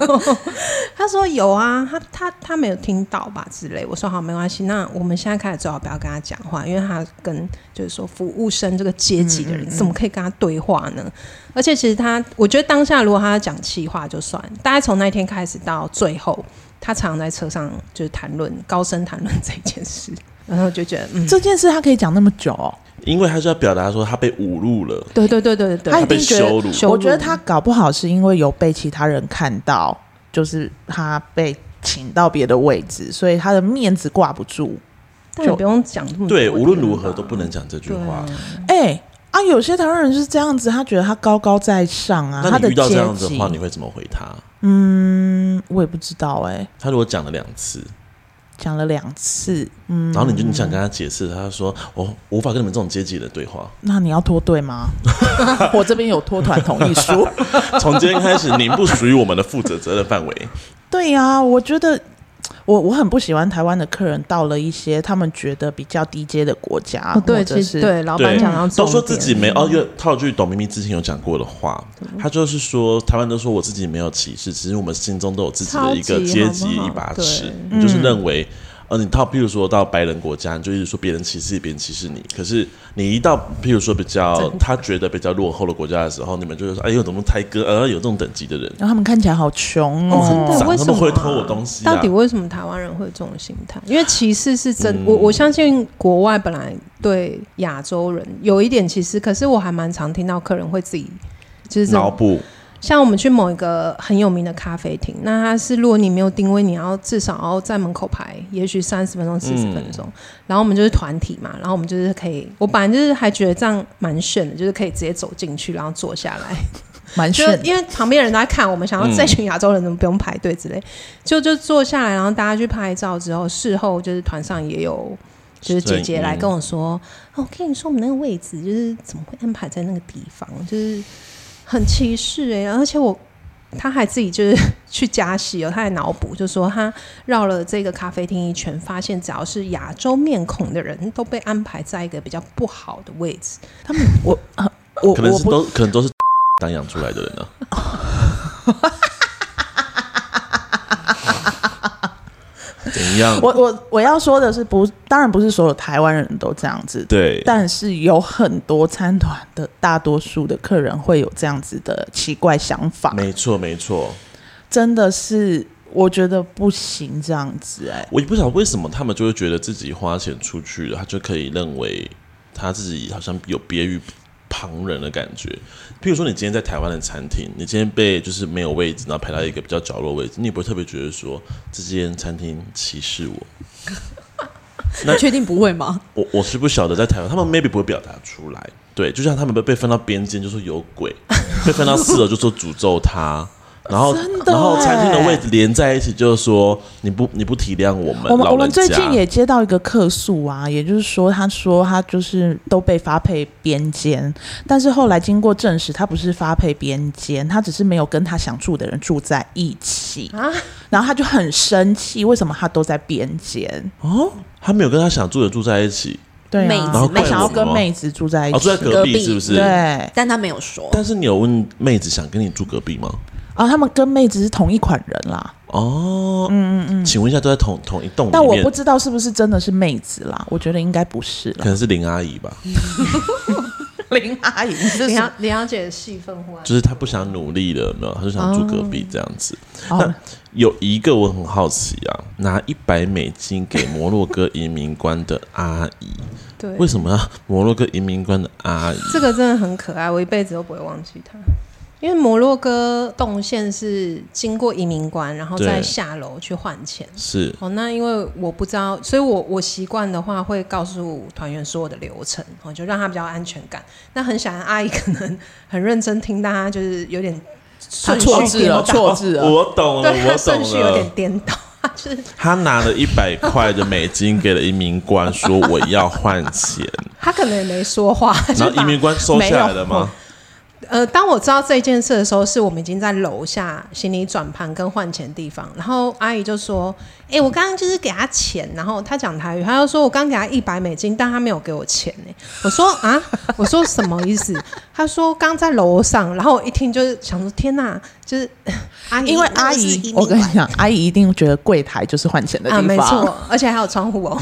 [SPEAKER 3] 他说有啊，他他他没有听到吧之类。我说好，没关系，那我们现在开始最好不要跟他讲话，因为他跟就是说服务生这个阶级的人，怎么可以跟他对话呢？嗯嗯嗯，而且其实他，我觉得当下如果他要讲气话就算，大概从那天开始到最后，他常常在车上就是谈论高声谈论这件事。然后就觉得，嗯，
[SPEAKER 1] 这件事他可以讲那么久哦，
[SPEAKER 2] 因为他是要表达说他被侮辱了。
[SPEAKER 3] 对对对对对，
[SPEAKER 1] 他一定觉得
[SPEAKER 2] 羞辱。
[SPEAKER 1] 我觉得他搞不好是因为有被其他人看到，就是他被请到别的位置，所以他的面子挂不住。
[SPEAKER 3] 就不用讲这么多。
[SPEAKER 2] 对，无论如何都不能讲这句话。
[SPEAKER 1] 哎、欸、啊，有些台湾人就是这样子，他觉得他高高在上啊。
[SPEAKER 2] 那你遇到这样子的话，你会怎么回他？
[SPEAKER 1] 嗯，我也不知道哎、欸。
[SPEAKER 2] 他如果讲了两次。
[SPEAKER 1] 讲了两次，嗯，
[SPEAKER 2] 然后你就你想跟他解释，他说我无法跟你们这种阶级的对话。
[SPEAKER 1] 那你要脱队吗？我这边有脱团同意书。
[SPEAKER 2] 从今天开始，您不属于我们的负责责任范围。
[SPEAKER 1] 对呀、啊，我觉得。我我很不喜欢台湾的客人到了一些他们觉得比较低阶的国家，
[SPEAKER 3] 哦、对，其实对老板讲
[SPEAKER 2] 都说自己没哦，因为套句董明明之前有讲过的话，他就是说台湾都说我自己没有歧视，其实我们心中都有自己的一个阶级一把尺，你就是认为。呃，你到，譬如说到白人国家，你就一直说别人歧视别人歧视你。可是你一到，譬如说比较他觉得比较落后的国家的时候，你们就会说，哎呦，怎么台哥，呃，有这种等级的人，
[SPEAKER 1] 然后他们看起来好穷哦，
[SPEAKER 3] 哦，真的，为什
[SPEAKER 2] 么？会偷我东西啊？
[SPEAKER 3] 到底为什么台湾人会有这种心态？因为歧视是真，嗯、我我相信国外本来对亚洲人有一点歧视，可是我还蛮常听到客人会自己就是脑补。像我们去某一个很有名的咖啡厅，那它是如果你没有定位，你要至少要在门口排，也许三十分钟、四十分钟。嗯、然后我们就是团体嘛，然后我们就是可以，我本来就是还觉得这样蛮炫的，就是可以直接走进去，然后坐下来，蛮炫。因为旁边人都在看我们，想要这群亚洲人怎么不用排队之类，嗯、就就坐下来，然后大家去拍照之后，事后就是团上也有就是姐姐来跟我说，哦，我跟你说，我们那个位置就是怎么会安排在那个地方，就是。很歧视哎、欸，而且我他还自己就是 去加戏哦，他还脑补，就说他绕了这个咖啡厅一圈，发现只要是亚洲面孔的人都被安排在一个比较不好的位置。他们我
[SPEAKER 2] 我可能是都可能都是 当养出来的人呢、啊。怎样？
[SPEAKER 1] 我我我要说的是不，不当然不是所有台湾人都这样子，
[SPEAKER 2] 对。
[SPEAKER 1] 但是有很多参团的大多数的客人会有这样子的奇怪想法。
[SPEAKER 2] 没错，没错，
[SPEAKER 1] 真的是我觉得不行这样子哎、欸。
[SPEAKER 2] 我也不晓得为什么他们就会觉得自己花钱出去了，他就可以认为他自己好像有别于。旁人的感觉，譬如说，你今天在台湾的餐厅，你今天被就是没有位置，然后排到一个比较角落位置，你也不会特别觉得说这间餐厅歧视我。
[SPEAKER 4] 那确定不会吗？
[SPEAKER 2] 我我是不晓得，在台湾他们 maybe 不会表达出来，对，就像他们被被分到边间就说有鬼，被分到四楼就说诅咒他。然后，然后餐厅的位置连在一起，就是说你不你不体谅我们。
[SPEAKER 1] 我们我们最近也接到一个客诉啊，也就是说，他说他就是都被发配边间，但是后来经过证实，他不是发配边间，他只是没有跟他想住的人住在一起啊。然后他就很生气，为什么他都在边间？
[SPEAKER 2] 哦，他没有跟他想住的住在一起。
[SPEAKER 1] 对啊
[SPEAKER 4] 妹子
[SPEAKER 2] 然后
[SPEAKER 1] 他想要跟妹子住在一
[SPEAKER 2] 哦，住在隔壁是不是？。
[SPEAKER 1] 对
[SPEAKER 4] 但他没有说。
[SPEAKER 2] 但是你有问妹子想跟你住隔壁吗？
[SPEAKER 1] 啊，他们跟妹子是同一款人啦，
[SPEAKER 2] 哦，嗯嗯嗯，请问一下，都在同同一栋？
[SPEAKER 1] 但我不知道是不是真的是妹子啦，我觉得应该不是啦。
[SPEAKER 2] 可能是林阿姨吧，
[SPEAKER 1] 林阿姨是什
[SPEAKER 3] 李小姐的戏份忽然
[SPEAKER 2] 就是她不想努力了，有没有？她就想住隔壁这样子。
[SPEAKER 1] 哦
[SPEAKER 2] 那有一个我很好奇啊，拿一百美金给摩洛哥移民官的阿姨，
[SPEAKER 3] 对，
[SPEAKER 2] 为什么要摩洛哥移民官的阿姨？
[SPEAKER 3] 这个真的很可爱，我一辈子都不会忘记它。因为摩洛哥动线是经过移民官，然后再下楼去换钱。
[SPEAKER 2] 是
[SPEAKER 3] 哦，那因为我不知道，所以我我习惯的话会告诉团员所有的流程，哦，就让他比较安全感。那很想阿姨可能很认真听，大家就是有点
[SPEAKER 1] 他
[SPEAKER 3] 顺序
[SPEAKER 1] 错字了，错字了。
[SPEAKER 2] 我懂了，
[SPEAKER 3] 对，
[SPEAKER 2] 我懂
[SPEAKER 3] 顺序有点
[SPEAKER 2] 了。
[SPEAKER 3] 颠倒，他就是
[SPEAKER 2] 他拿了一百块的美金给了移民官，说我要换钱，
[SPEAKER 3] 他可能也没说话，
[SPEAKER 2] 然后移民官收下来了吗？
[SPEAKER 3] 呃，当我知道这件事的时候，是我们已经在楼下行李转盘跟换钱地方，然后阿姨就说：“哎、我刚刚就是给他钱，然后他讲台语，他就说我刚给他一百美金，但他没有给我钱呢。”我说：“啊，我说什么意思？”他说：“刚在楼上。”然后我一听就是想说：“天哪！”就是阿姨，
[SPEAKER 1] 因为阿姨，我跟你讲，阿姨一定觉得柜台就是换钱的地
[SPEAKER 3] 啊，
[SPEAKER 1] 方，
[SPEAKER 3] 没错，而且还有窗户哦。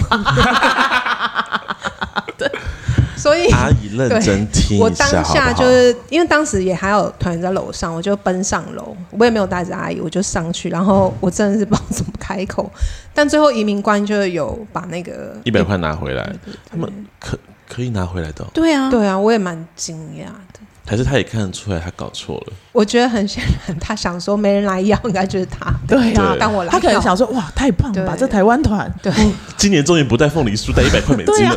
[SPEAKER 3] 对，所以
[SPEAKER 2] 阿姨认真听
[SPEAKER 3] 我
[SPEAKER 2] 一下，
[SPEAKER 3] 当下
[SPEAKER 2] 好好？
[SPEAKER 3] 就是因为当时也还有团员在楼上，我就奔上楼，我也没有带着阿姨，我就上去，然后我真的是不知道怎么开口，但最后移民官就有把那个
[SPEAKER 2] 一百块拿回来，他们可可以拿回来的哦、
[SPEAKER 4] 对啊，
[SPEAKER 3] 对啊，我也蛮惊讶的。
[SPEAKER 2] 还是他也看得出来他搞错了？
[SPEAKER 3] 我觉得很显然，他想说没人来要，应该就是他。
[SPEAKER 1] 对啊。
[SPEAKER 2] 对，
[SPEAKER 3] 当我来，
[SPEAKER 1] 他可能想说，哇，太棒了吧，这台湾团，
[SPEAKER 3] 对
[SPEAKER 2] 今年终于不带凤梨酥，带一百块美金了。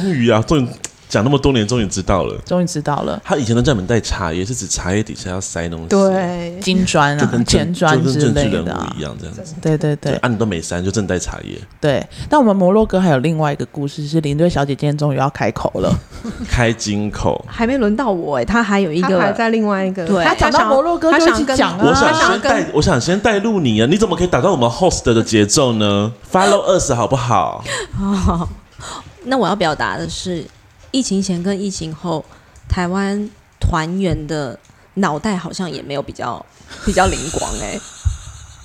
[SPEAKER 2] 终于啊，终于讲那么多年，终于知道了。
[SPEAKER 1] 终于知道了，
[SPEAKER 2] 他以前都叫你们带茶叶，是指茶叶底下要塞东西，，
[SPEAKER 3] 对，
[SPEAKER 1] 金砖啊
[SPEAKER 2] 就跟，
[SPEAKER 1] 钱砖
[SPEAKER 2] 就跟
[SPEAKER 1] 之
[SPEAKER 2] 政治人物
[SPEAKER 1] 类的啊，
[SPEAKER 2] 一样这样子。
[SPEAKER 1] 对对对
[SPEAKER 2] 对啊，你都没塞，就正带茶叶，
[SPEAKER 1] 对。但我们摩洛哥还有另外一个故事，是林队小姐今天终于要开口了。
[SPEAKER 2] 开金口。
[SPEAKER 4] 还没轮到我哎、他还有一
[SPEAKER 3] 他还
[SPEAKER 4] 个，
[SPEAKER 3] 在另外一个，
[SPEAKER 4] 对
[SPEAKER 1] 他讲到摩洛哥就一起
[SPEAKER 3] 他想跟
[SPEAKER 1] 讲啊
[SPEAKER 2] 我想
[SPEAKER 3] 他想跟
[SPEAKER 2] 先带，我想先带路你啊！你怎么可以打断我们 host 的节奏呢？Follow us 好不好？
[SPEAKER 4] 那我要表达的是，疫情前跟疫情后，台湾团员的脑袋好像也没有比较比较灵光哎、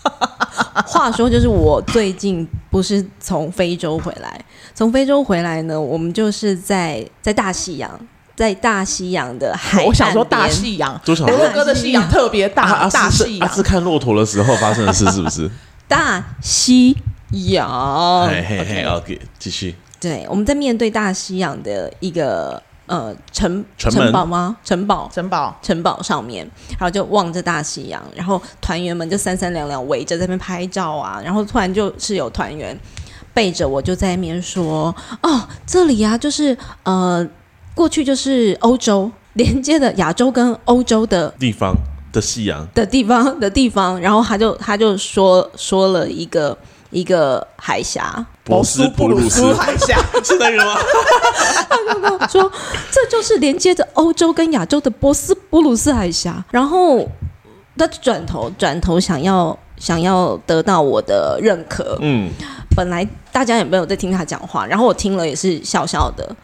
[SPEAKER 4] 话说，就是我最近不是从非洲回来，从非洲回来呢，我们就是在在大西洋，在大西洋的海
[SPEAKER 1] 我想说大西洋，
[SPEAKER 2] 多少
[SPEAKER 1] 摩洛哥的西洋特别大，
[SPEAKER 2] 阿
[SPEAKER 1] 大西洋
[SPEAKER 2] 是阿。是看骆驼的时候发生的事，是不是？
[SPEAKER 4] 大西洋，
[SPEAKER 2] 嘿嘿嘿 OK，OK，继续。
[SPEAKER 4] 对，我们在面对大西洋的一个呃城
[SPEAKER 2] 城
[SPEAKER 4] 城堡吗？城堡
[SPEAKER 1] 城堡，
[SPEAKER 4] 城堡上面，然后就望着大西洋，然后团员们就三三两两围着在那边拍照啊，然后突然就是有团员背着我就在那边说：“哦，这里啊，就是呃，过去就是欧洲 连接的亚洲跟欧洲的
[SPEAKER 2] 地方的夕阳，
[SPEAKER 4] 的地方的地方。”然后他就他就说说了一个一个海峡，
[SPEAKER 2] 博斯布鲁斯。
[SPEAKER 1] 海峡，
[SPEAKER 2] 是那个吗？
[SPEAKER 4] 说这就是连接着欧洲跟亚洲的博斯布鲁斯海峡，然后他转头转头想要想要得到我的认可。
[SPEAKER 2] 嗯，
[SPEAKER 4] 本来大家也没有在听他讲话，然后我听了也是笑笑的，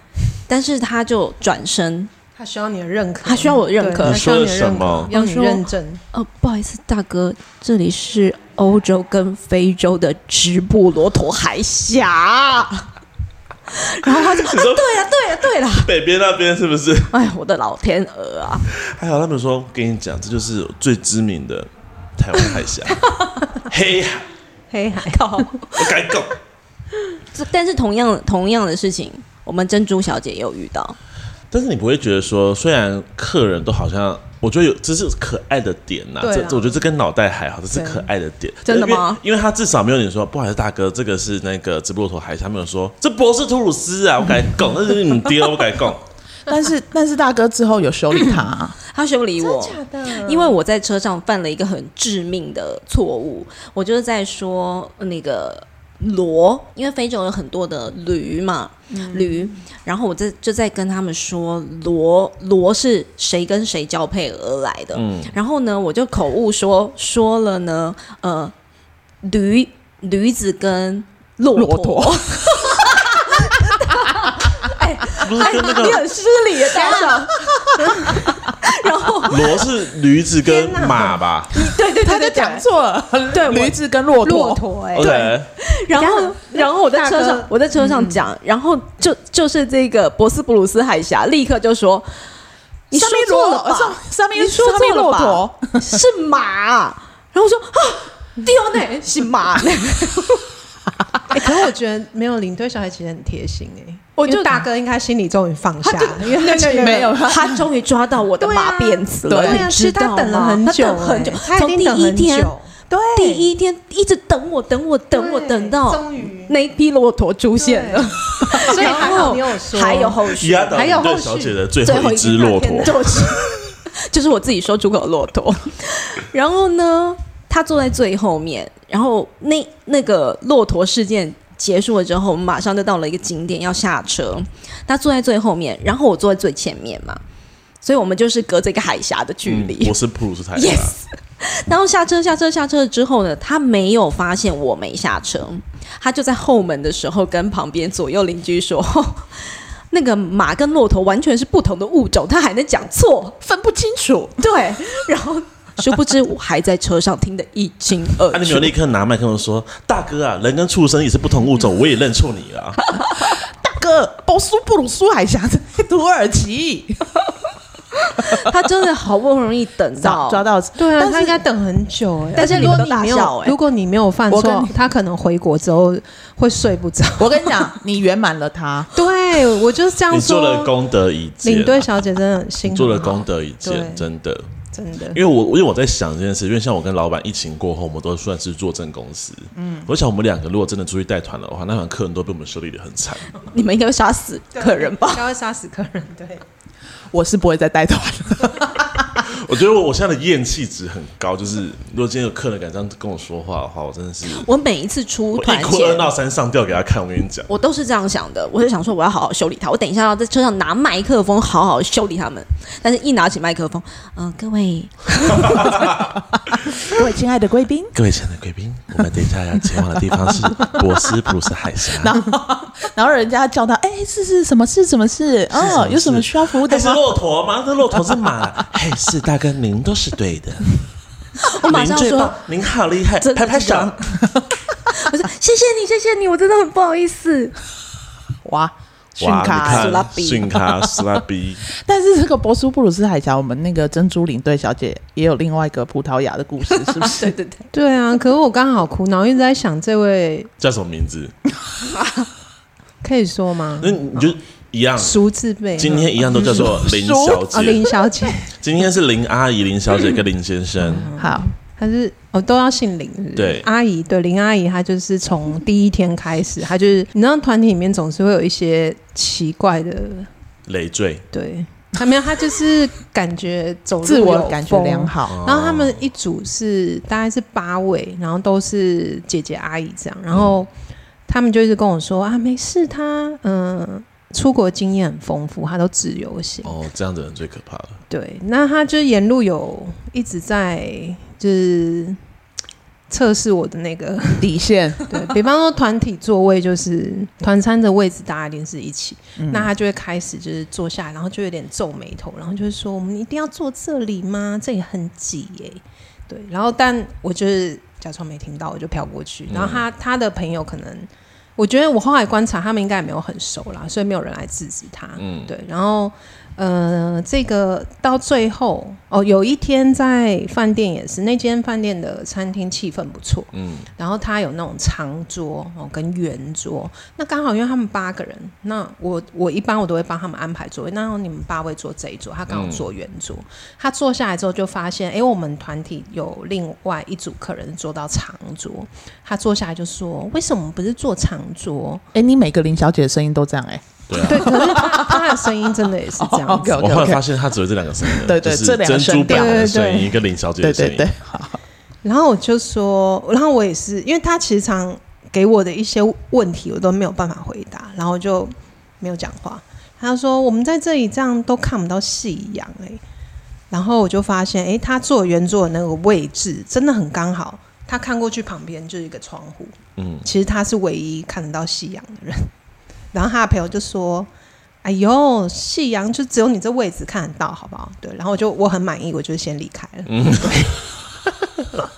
[SPEAKER 4] 但是他就转身，
[SPEAKER 3] 他需要你的认可，
[SPEAKER 4] 他需要我认可
[SPEAKER 3] 他需要你的认可要你认证。
[SPEAKER 4] 呃，不好意思，大哥，这里是欧洲跟非洲的直布罗陀海峡。然后他就啊，对了，对了，对了，
[SPEAKER 2] 北边那边是不是？
[SPEAKER 4] 哎，我的老天鹅啊！
[SPEAKER 2] 还有他们说，跟你讲，这就是最知名的台湾海峡，黑海。
[SPEAKER 3] 黑海，
[SPEAKER 4] 靠！
[SPEAKER 2] 我敢讲，
[SPEAKER 4] 这但是同样同样的事情，我们珍珠小姐也有遇到。
[SPEAKER 2] 但是你不会觉得说，虽然客人都好像，我觉得有这是可爱的点呐、
[SPEAKER 3] 对啊
[SPEAKER 2] 这这我觉得这跟脑袋还好，这是可爱的点。
[SPEAKER 4] 真的吗
[SPEAKER 2] 因为？因为他至少没有你说，不好意思，大哥，这个是那个直布罗陀海峡，他没有说这博斯图鲁斯啊，我改 拱，那是你爹，我改拱。
[SPEAKER 1] 但是但是大哥之后有修理他 啊，
[SPEAKER 4] 他修理我，
[SPEAKER 3] 的
[SPEAKER 4] 因为我在车上犯了一个很致命的错误，我就是在说那个骡，因为非洲有很多的驴嘛，驴，然后我在就在跟他们说骡骡是谁跟谁交配而来的，
[SPEAKER 2] 嗯，
[SPEAKER 4] 然后呢，我就口误说说了呢，呃，驴驴子跟骆
[SPEAKER 1] 骆驼。
[SPEAKER 4] 哎，
[SPEAKER 2] 不是跟那个
[SPEAKER 4] 你很失礼的大少。然后
[SPEAKER 2] 骡是驴子跟马吧？
[SPEAKER 4] 对对对，
[SPEAKER 1] 他就讲错了，对，驴子跟骆驼。
[SPEAKER 3] 骆驼哎，
[SPEAKER 2] 对。
[SPEAKER 4] 然后，然后我在车上，我在车上讲，然后就就是这个博斯布鲁斯海峡，立刻就说。你说错了吧？
[SPEAKER 1] 上面说错了吧？
[SPEAKER 4] 是马。然后我说啊，对呢，是马呢。
[SPEAKER 3] 哎，可是我觉得没有领队小孩其实很贴心哎，我就大哥应该心里终于放下了，因为那个
[SPEAKER 1] 没有，
[SPEAKER 4] 他终于抓到我的马辫子了。
[SPEAKER 3] 对啊，是他等了很久很久，从第一天，对，
[SPEAKER 4] 第一天一直等我，等我，等我，等到终于那批骆驼出现了。
[SPEAKER 3] 所以还好你有说，
[SPEAKER 4] 还有后续，
[SPEAKER 2] 还有后续。小姐的最后一只骆驼，
[SPEAKER 4] 就是就是我自己说出口的骆驼。然后呢，他坐在最后面。然后那那个骆驼事件结束了之后，我们马上就到了一个景点要下车。他坐在最后面，然后我坐在最前面嘛，所以我们就是隔着一个海峡的距离。
[SPEAKER 2] 我是普鲁斯海峡。
[SPEAKER 4] Yes。然后下车下车下车之后呢，他没有发现我没下车，他就在后门的时候跟旁边左右邻居说：“ 那个马跟骆驼完全是不同的物种，他还能讲错，
[SPEAKER 1] 分不清楚。”
[SPEAKER 4] 对，然后。殊不知，我还在车上听得一清二楚。
[SPEAKER 2] 啊，你没有立刻拿麦克风说：“大哥啊，人跟畜生也是不同物种，我也认错你了。”
[SPEAKER 1] 大哥，波斯布鲁苏海峡在土耳其。
[SPEAKER 4] 他真的好不容易等到
[SPEAKER 1] 抓到，
[SPEAKER 3] 对啊，他应该等很久哎。
[SPEAKER 4] 但是如果你没有，
[SPEAKER 3] 如果你没有犯错，他可能回国之后会睡不着。
[SPEAKER 1] 我跟你讲，你圆满了他。
[SPEAKER 3] 对，我就是这样说。
[SPEAKER 2] 你做了功德一件，
[SPEAKER 3] 领队小姐真的很辛苦，
[SPEAKER 2] 做了功德一件，真的。
[SPEAKER 3] 真的，
[SPEAKER 2] 因为我因为我在想这件事，因为像我跟老板疫情过后，我们都算是坐镇公司。嗯，我想我们两个如果真的出去带团的话，那团客人都被我们修理的很惨。
[SPEAKER 4] 你们应该会杀死客人吧？
[SPEAKER 3] 应该会杀死客人。对，
[SPEAKER 1] 我是不会再带团了。
[SPEAKER 2] 我觉得我我现在的厌气值很高，就是如果今天有客人敢这样跟我说话的话，我真的是
[SPEAKER 4] 我每一次出团
[SPEAKER 2] 一哭二闹三上吊给他看。我跟你讲，
[SPEAKER 4] 我都是这样想的。我就想说，我要好好修理他。我等一下要在车上拿麦克风，好好修理他们。但是一拿起麦克风，嗯、呃，各位，
[SPEAKER 1] 各位亲爱的贵宾，
[SPEAKER 2] 各位亲爱的贵宾，我们等一下要前往的地方是博斯普鲁斯海峡。
[SPEAKER 1] 然后，然后人家叫他，哎，是是什么事？什么事？哦，有什么需要服务的吗？
[SPEAKER 2] 是骆驼吗？这骆驼是马。嘿，是大哥，您都是对的。
[SPEAKER 4] 我马上说，
[SPEAKER 2] 您好厉害，拍拍手。
[SPEAKER 4] 我说谢谢你，谢谢你，我真的很不好意思。
[SPEAKER 1] 哇，
[SPEAKER 2] 哇，你看，逊卡斯拉比。
[SPEAKER 1] 但是这个博苏布鲁斯海峡，我们那个珍珠领队小姐也有另外一个葡萄牙的故事，是不是？
[SPEAKER 4] 对对对，
[SPEAKER 3] 对啊。可是我刚好苦恼，一直在想这位
[SPEAKER 2] 叫什么名字？
[SPEAKER 3] 可以说吗？
[SPEAKER 2] 那你就。一样，
[SPEAKER 3] 熟字辈，
[SPEAKER 2] 今天一样都叫做林小姐。
[SPEAKER 3] 林小姐，
[SPEAKER 2] 今天是林阿姨、林小姐跟林先生。
[SPEAKER 3] 好，他是哦，都要姓林。
[SPEAKER 2] 对，
[SPEAKER 3] 阿姨，对林阿姨，她就是从第一天开始，她就是你知道，团体里面总是会有一些奇怪的
[SPEAKER 2] 累赘。
[SPEAKER 3] 对，他没有，他就是感觉走
[SPEAKER 1] 自我感觉良好。
[SPEAKER 3] 然后他们一组是大概是八位，然后都是姐姐阿姨这样，然后他们就一直跟我说啊，没事，他嗯。出国经验很丰富，他都自由行。
[SPEAKER 2] 哦，这样的人最可怕了。
[SPEAKER 3] 对，那他就沿路有一直在就是测试我的那个
[SPEAKER 1] 底线。
[SPEAKER 3] 对，比方说团体座位，就是团餐的位置，大家一定是一起。嗯、那他就会开始就是坐下来，然后就有点皱眉头，然后就是说：“我们一定要坐这里吗？这里很挤耶。”对，然后但我就是假装没听到，我就飘过去。然后他他的朋友可能。我觉得我后来观察，他们应该也没有很熟啦，所以没有人来制止他。嗯，对，然后。呃，这个到最后哦，有一天在饭店也是，那间饭店的餐厅气氛不错，嗯，然后他有那种长桌哦跟圆桌，那刚好因为他们八个人，那我我一般我都会帮他们安排座位，那你们八位坐这一桌，他刚好坐圆桌，嗯、他坐下来之后就发现，哎，我们团体有另外一组客人坐到长桌，他坐下来就说，为什么不是坐长桌？
[SPEAKER 1] 哎，你每个林小姐的声音都这样哎。
[SPEAKER 2] 对，啊、
[SPEAKER 3] 对，可是他他的声音真的也是这样。
[SPEAKER 1] Oh.
[SPEAKER 2] 我后来发现他只有这两个声音，
[SPEAKER 1] 对对，
[SPEAKER 2] 这两个珍珠表的声音跟林小姐的声音。
[SPEAKER 1] 对对对，好。
[SPEAKER 3] 然后我就说，然后我也是，因为他其实常给我的一些问题，我都没有办法回答，然后就没有讲话。他说：“我们在这里这样都看不到夕阳哎。”然后我就发现，哎，他坐原座的那个位置真的很刚好。他看过去旁边就是一个窗户，
[SPEAKER 2] 嗯，
[SPEAKER 3] 其实他是唯一看得到夕阳的人。然后他的朋友就说：“哎呦，夕阳就只有你这位置看得到，好不好？”对，然后我就我很满意，我就先离开了。嗯，对。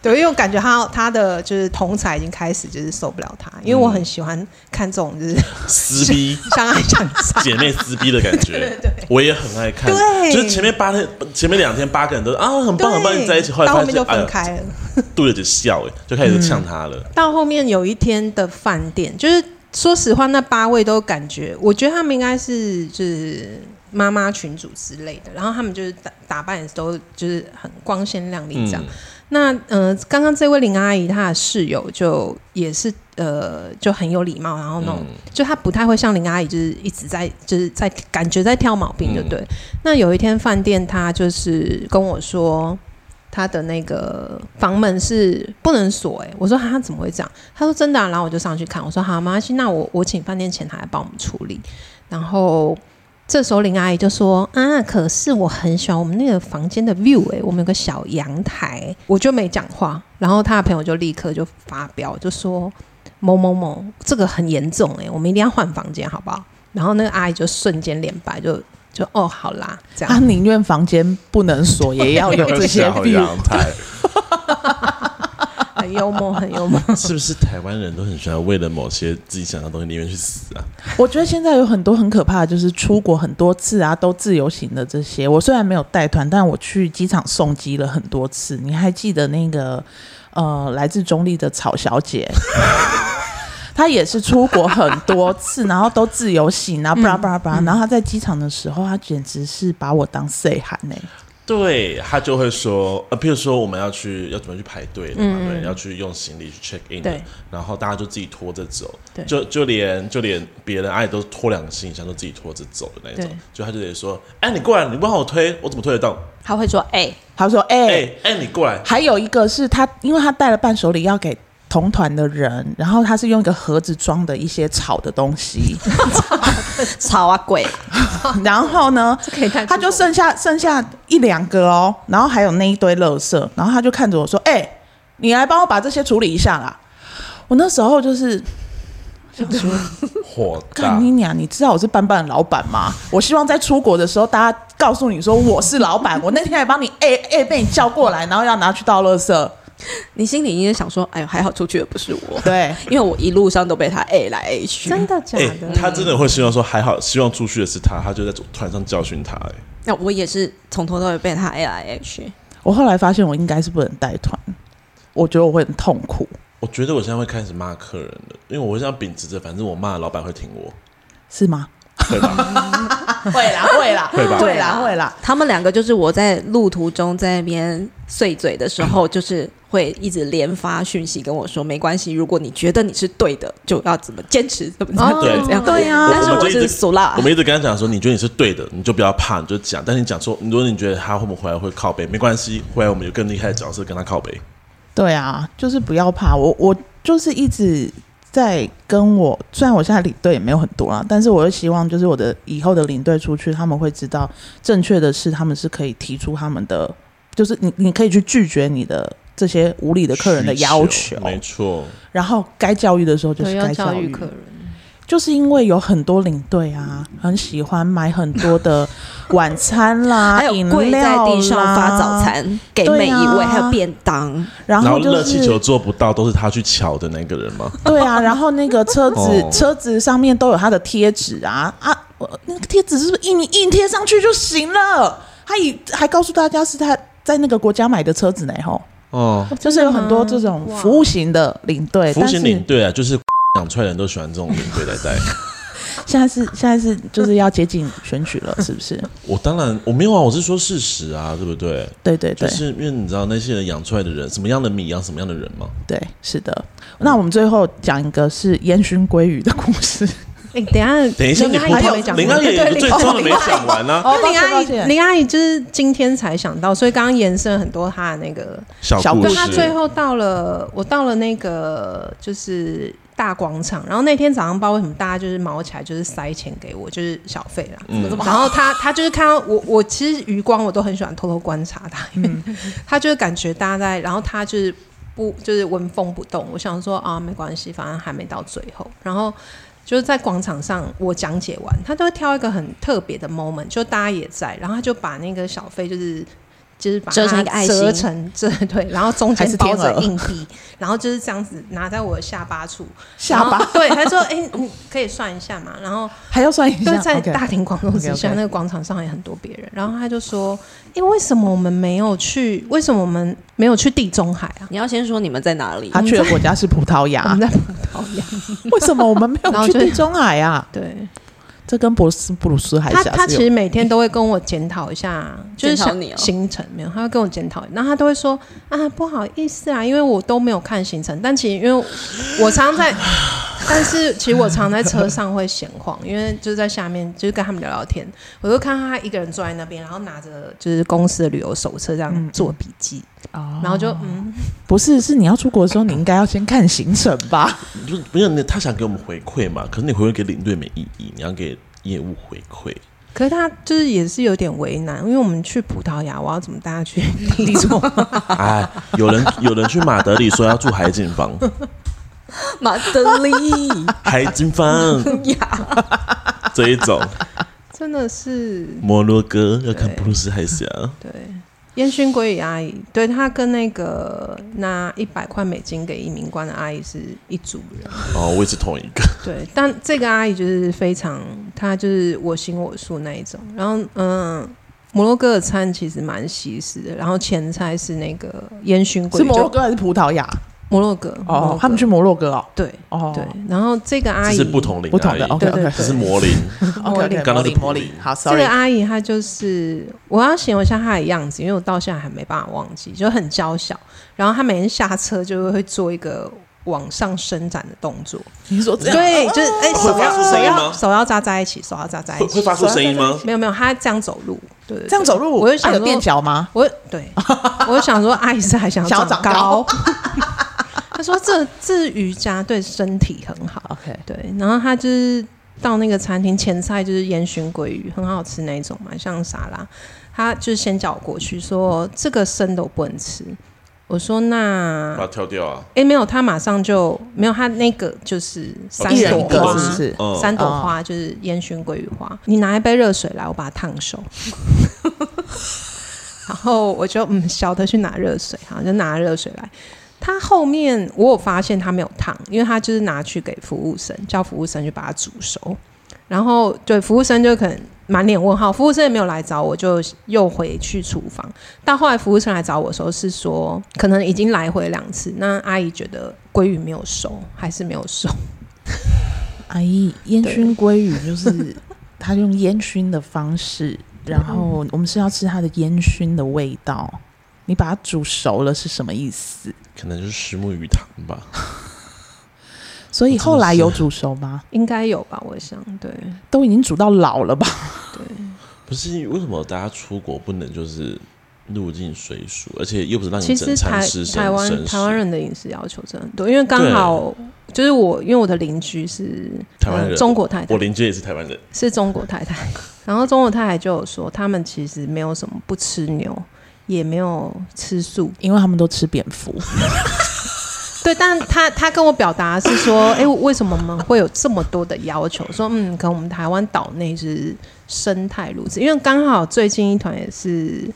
[SPEAKER 3] 对，因为我感觉他他的就是同才已经开始就是受不了他，因为我很喜欢看这种就是
[SPEAKER 2] 撕逼，
[SPEAKER 3] 相爱相杀
[SPEAKER 2] 姐妹撕逼的感觉。
[SPEAKER 3] 对，对对，
[SPEAKER 2] 我也很爱看。
[SPEAKER 3] 对，
[SPEAKER 2] 就是前面八天，前面两天八个人都啊很棒很棒，你在一起，后来
[SPEAKER 3] 到后面就分开了，
[SPEAKER 2] 对着就笑哎，就开始呛他了。
[SPEAKER 3] 到后面有一天的饭店，就是说实话，那八位都感觉，我觉得他们应该是就是妈妈群主之类的，然后他们就是打打扮也都就是很光鲜亮丽这样。嗯那呃，刚刚这位林阿姨她的室友就也是呃，就很有礼貌，然后那种、嗯、就她不太会像林阿姨，就是一直在就是在感觉在挑毛病，就对。嗯、那有一天饭店她就是跟我说，她的那个房门是不能锁，哎，我说她怎么会这样？她说真的、啊，然后我就上去看，我说好，没关系，那我我请饭店前台来帮我们处理，然后。这时候林阿姨就说：“啊，可是我很喜欢我们那个房间的 view 哎、我们有个小阳台。”我就没讲话，然后他的朋友就立刻就发飙，就说：“某某某，这个很严重哎、我们一定要换房间，好不好？”然后那个阿姨就瞬间脸白，就就哦，好啦，这样。
[SPEAKER 1] 他宁愿房间不能锁，也要有 这些 view
[SPEAKER 2] 阳台。
[SPEAKER 3] 很幽默，很幽默。
[SPEAKER 2] 是不是台湾人都很喜欢为了某些自己想要的东西宁愿去死啊？
[SPEAKER 1] 我觉得现在有很多很可怕的，就是出国很多次啊，都自由行的这些。我虽然没有带团，但我去机场送机了很多次。你还记得那个呃，来自中立的草小姐，她也是出国很多次，然后都自由行然后，巴拉巴拉巴拉。然后他在机场的时候，他简直是把我当 C 喊呢。
[SPEAKER 2] 对，他就会说，呃，譬如说我们要去要怎么去排队的嘛，嗯、对，要去用行李去 check in，
[SPEAKER 3] 对
[SPEAKER 2] 然后大家就自己拖着走，
[SPEAKER 3] 对
[SPEAKER 2] 就就连就连别人阿姨都拖两个行李箱都自己拖着走的那种，对就他就得说，哎，你过来，你不帮我推，我怎么推得动？
[SPEAKER 4] 他会说，哎、欸，
[SPEAKER 1] 他说，哎、欸，
[SPEAKER 2] 哎，你过来。
[SPEAKER 1] 还有一个是他，因为他带了伴手礼要给。同团的人，然后他是用一个盒子装的一些炒的东西，
[SPEAKER 4] 炒啊鬼，
[SPEAKER 1] 然后呢，他就剩下剩下一两个哦，然后还有那一堆垃圾，然后他就看着我说：“哎、欸，你来帮我把这些处理一下啦。”我那时候就是想说，
[SPEAKER 2] 火大，
[SPEAKER 1] 干你娘！你知道我是班班的老板吗？我希望在出国的时候，大家告诉你说我是老板。我那天还帮你哎哎、被你叫过来，然后要拿去倒垃圾。
[SPEAKER 4] 你心里应该想说：“哎呦，还好出去的不是我。”
[SPEAKER 1] 对，
[SPEAKER 4] 因为我一路上都被他 A 来 A 去。
[SPEAKER 3] 真的假的？
[SPEAKER 2] 欸、他真的会希望说还好，希望出去的是他，他就在团上教训他。哎，
[SPEAKER 4] 那我也是从头到尾被他 A 来 A 去。
[SPEAKER 1] 我后来发现我应该是不能带团，我觉得我会很痛苦。
[SPEAKER 2] 我觉得我现在会开始骂客人了，因为我会这样秉持着，反正我骂老板会听我，
[SPEAKER 1] 是吗？
[SPEAKER 2] 会吧？
[SPEAKER 1] 会啦，会啦，会啦，会啦。
[SPEAKER 4] 他们两个就是我在路途中在那边碎嘴的时候，就是。会一直连发讯息跟我说，没关系，如果你觉得你是对的，就要怎么坚持，怎么怎么这样。
[SPEAKER 1] 对呀，
[SPEAKER 4] 但是我是俗辣。
[SPEAKER 2] 我们一直跟他讲说，你觉得你是对的，你就不要怕，你就讲。但是你讲说，如果你觉得他会不会回来会靠背，没关系，回来我们有更厉害的角色跟他靠背。
[SPEAKER 1] 对啊，就是不要怕。我我就是一直在跟我，虽然我现在领队也没有很多啊，但是我又希望就是我的以后的领队出去，他们会知道正确的是，他们是可以提出他们的，就是你你可以去拒绝你的。这些无理的客人的要求，
[SPEAKER 2] 没错。
[SPEAKER 1] 然后该教育的时候就是该教育
[SPEAKER 3] 客人，
[SPEAKER 1] 就是因为有很多领队啊，很喜欢买很多的晚餐啦，
[SPEAKER 4] 还有跪在地上发早餐给每一位，还有便当。
[SPEAKER 1] 然后热
[SPEAKER 2] 气球做不到，都是他去乔的那个人吗？
[SPEAKER 1] 对啊，然后那个车子 车子上面都有他的贴纸啊啊，那个贴纸是不是印印贴上去就行了？他以还告诉大家是他在那个国家买的车子呢，吼。
[SPEAKER 2] 哦，
[SPEAKER 1] 就是有很多这种服务型的领队，
[SPEAKER 2] 服务型领队啊，就是 养出来的人都喜欢这种领队来带。
[SPEAKER 1] 现在是现在是就是要接近选举了，是不是？
[SPEAKER 2] 我当然我没有啊，我是说事实啊，对不对？
[SPEAKER 1] 对对对，
[SPEAKER 2] 就是因为你知道那些人养出来的人，什么样的米养什么样的人吗？
[SPEAKER 1] 对，是的。那我们最后讲一个是烟熏鲑鱼的故事。
[SPEAKER 3] 哎，等一下，
[SPEAKER 2] 等一下，你还有林阿姨最重要的没讲完呢。
[SPEAKER 3] 林阿姨，林阿姨就是今天才想到，所以刚刚延伸很多她的那个
[SPEAKER 2] 小故事。
[SPEAKER 3] 她最后到了，我到了那个就是大广场，然后那天早上不知道为什么大家就是毛起来，就是塞钱给我，就是小费啦。嗯。然后她她就是看到我，我其实余光我都很喜欢偷偷观察她，因为 她就是感觉大家在，然后她就是不就是纹风不动。我想说啊，没关系，反正还没到最后。然后就是在广场上，我讲解完，他都会挑一个很特别的 moment，就大家也在，然后他就把那个小费就是。就是把它折成一个爱心，折成这 对，然后中间包着硬币，然后就是这样子拿在我的下巴处。
[SPEAKER 1] 下巴
[SPEAKER 3] 对，他说：“哎、欸，你可以算一下嘛。”然后
[SPEAKER 1] 还要算一下。
[SPEAKER 3] 在大庭广众之下，那个广场上也很多别人。然后他就说：“哎、欸，为什么我们没有去？为什么我们没有去地中海啊？”
[SPEAKER 4] 你要先说你们在哪里？
[SPEAKER 1] 他去的国家是葡萄牙。
[SPEAKER 3] 我们在葡萄牙。
[SPEAKER 1] 为什么我们没有去地中海啊？
[SPEAKER 3] 对。
[SPEAKER 1] 这跟博斯布鲁斯还是
[SPEAKER 3] 他他其实每天都会跟我检讨一下，就是想行程没有，他会跟我检讨，然后他都会说啊不好意思啊，因为我都没有看行程，但其实因为我常常在，但是其实我常常在车上会闲晃，因为就是在下面就是跟他们聊聊天，我就看他一个人坐在那边，然后拿着就是公司的旅游手册这样做笔记。哦，然后就嗯，
[SPEAKER 1] 不是，是你要出国的时候，你应该要先看行程吧？
[SPEAKER 2] 不是，不是，他想给我们回馈嘛？可是你回馈给领队没意义，你要给业务回馈。
[SPEAKER 3] 可是他就是也是有点为难，因为我们去葡萄牙，我要怎么带他去地中？
[SPEAKER 2] 哎，有人有人去马德里说要住海景房，
[SPEAKER 4] 马德里
[SPEAKER 2] 海景房 这一种
[SPEAKER 3] 真的是
[SPEAKER 2] 摩洛哥要看布鲁斯海峡，
[SPEAKER 3] 对。烟熏鲑鱼阿姨，对，他跟那个拿一百块美金给移民官的阿姨是一组人。
[SPEAKER 2] 哦，我也是同一个。
[SPEAKER 3] 对，但这个阿姨就是非常，她就是我行我素那一种。然后，嗯，摩洛哥的餐其实蛮西式的，然后前菜是那个烟熏鲑鱼。
[SPEAKER 1] 是摩洛哥还是葡萄牙？
[SPEAKER 3] 摩洛哥
[SPEAKER 1] 哦，他们去摩洛哥哦，
[SPEAKER 3] 对哦。对，然后这个阿姨
[SPEAKER 2] 是不同龄
[SPEAKER 1] 不同的，对对，
[SPEAKER 2] 这是摩林，
[SPEAKER 3] 摩林
[SPEAKER 2] 刚刚是
[SPEAKER 1] 摩林，好，
[SPEAKER 3] 这个阿姨她就是我要形容一下她的样子，因为我到现在还没办法忘记，就很娇小，然后她每天下车就会做一个往上伸展的动作，
[SPEAKER 1] 你说这样？
[SPEAKER 3] 对，就是哎手要手要手要扎在一起，手要扎在一起，
[SPEAKER 2] 会发出声音吗？
[SPEAKER 3] 没有没有，她这样走路，对，
[SPEAKER 1] 这样走路，
[SPEAKER 3] 我就想
[SPEAKER 1] 垫脚吗？
[SPEAKER 3] 我对，我就想说阿姨是还想要长高。他说这：“这这瑜伽对身体很好。”OK，对。然后他就是到那个餐厅，前菜就是烟熏鲑鱼，很好吃那种嘛，像沙拉。他就是先叫我过去，说这个生的我不能吃。我说那
[SPEAKER 2] 把它挑掉啊？
[SPEAKER 3] 哎，没有，他马上就没有。他那个就是三朵花，是是三朵花就是烟熏鲑鱼花。你拿一杯热水来，我把它烫熟。然后我就嗯，晓得去拿热水，好，就拿热水来。他后面我有发现他没有烫，因为他就是拿去给服务生，叫服务生去把它煮熟。然后对服务生就可能满脸问号，服务生也没有来找我，就又回去厨房。到后来服务生来找我的时候是说，可能已经来回两次。那阿姨觉得鲑鱼没有熟，还是没有熟。
[SPEAKER 1] 阿姨烟熏鲑鱼就是他用烟熏的方式，然后我们是要吃它的烟熏的味道。你把它煮熟了是什么意思？
[SPEAKER 2] 可能就是石木鱼汤吧。
[SPEAKER 1] 所以后来有煮熟吗？
[SPEAKER 3] 应该有吧，我想。对，
[SPEAKER 1] 都已经煮到老了吧？
[SPEAKER 3] 对。
[SPEAKER 2] 不是为什么大家出国不能就是入境随俗，而且又不是让你整餐吃。
[SPEAKER 3] 台湾台湾人的饮食要求真的很多，因为刚好就是我，因为我的邻居是
[SPEAKER 2] 台湾人，
[SPEAKER 3] 中国太太，
[SPEAKER 2] 我邻居也是台湾人，
[SPEAKER 3] 是中国太太。然后中国太太就有说，他们其实没有什么不吃牛。也没有吃素，
[SPEAKER 1] 因为他们都吃蝙蝠。
[SPEAKER 3] 对，但他他跟我表达是说，哎、欸，为什么我们会有这么多的要求？说，嗯，可能我们台湾岛内是生态如此，因为刚好最近一团也是，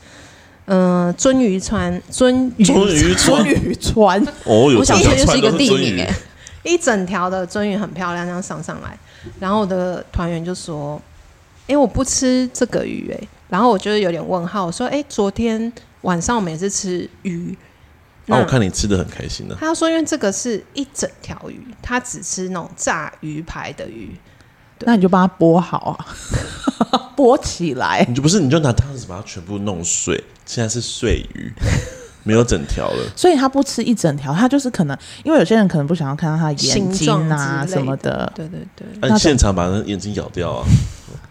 [SPEAKER 3] 嗯、呃，鱒鱼川，鳟鱼
[SPEAKER 2] 鳟
[SPEAKER 1] 鱼川，
[SPEAKER 2] 哦，有
[SPEAKER 3] 我想说就是一个地名，哎，一整条的鳟鱼很漂亮，这样上上来，然后我的团员就说，哎、欸，我不吃这个鱼、欸，哎。然后我就是有点问号，我说：“哎，昨天晚上我们也是吃鱼。那”
[SPEAKER 2] 我看你吃的很开心呢、啊。
[SPEAKER 3] 他说：“因为这个是一整条鱼，他只吃那种炸鱼排的鱼。”
[SPEAKER 1] 那你就帮他剥好啊，剥起来。
[SPEAKER 2] 你就不是，你就拿汤匙把它全部弄碎。现在是碎鱼，没有整条了。
[SPEAKER 1] 所以他不吃一整条，他就是可能因为有些人可能不想要看到他的眼睛啊什么的。
[SPEAKER 3] 对对对。
[SPEAKER 2] 那、啊、现场把那眼睛咬掉啊！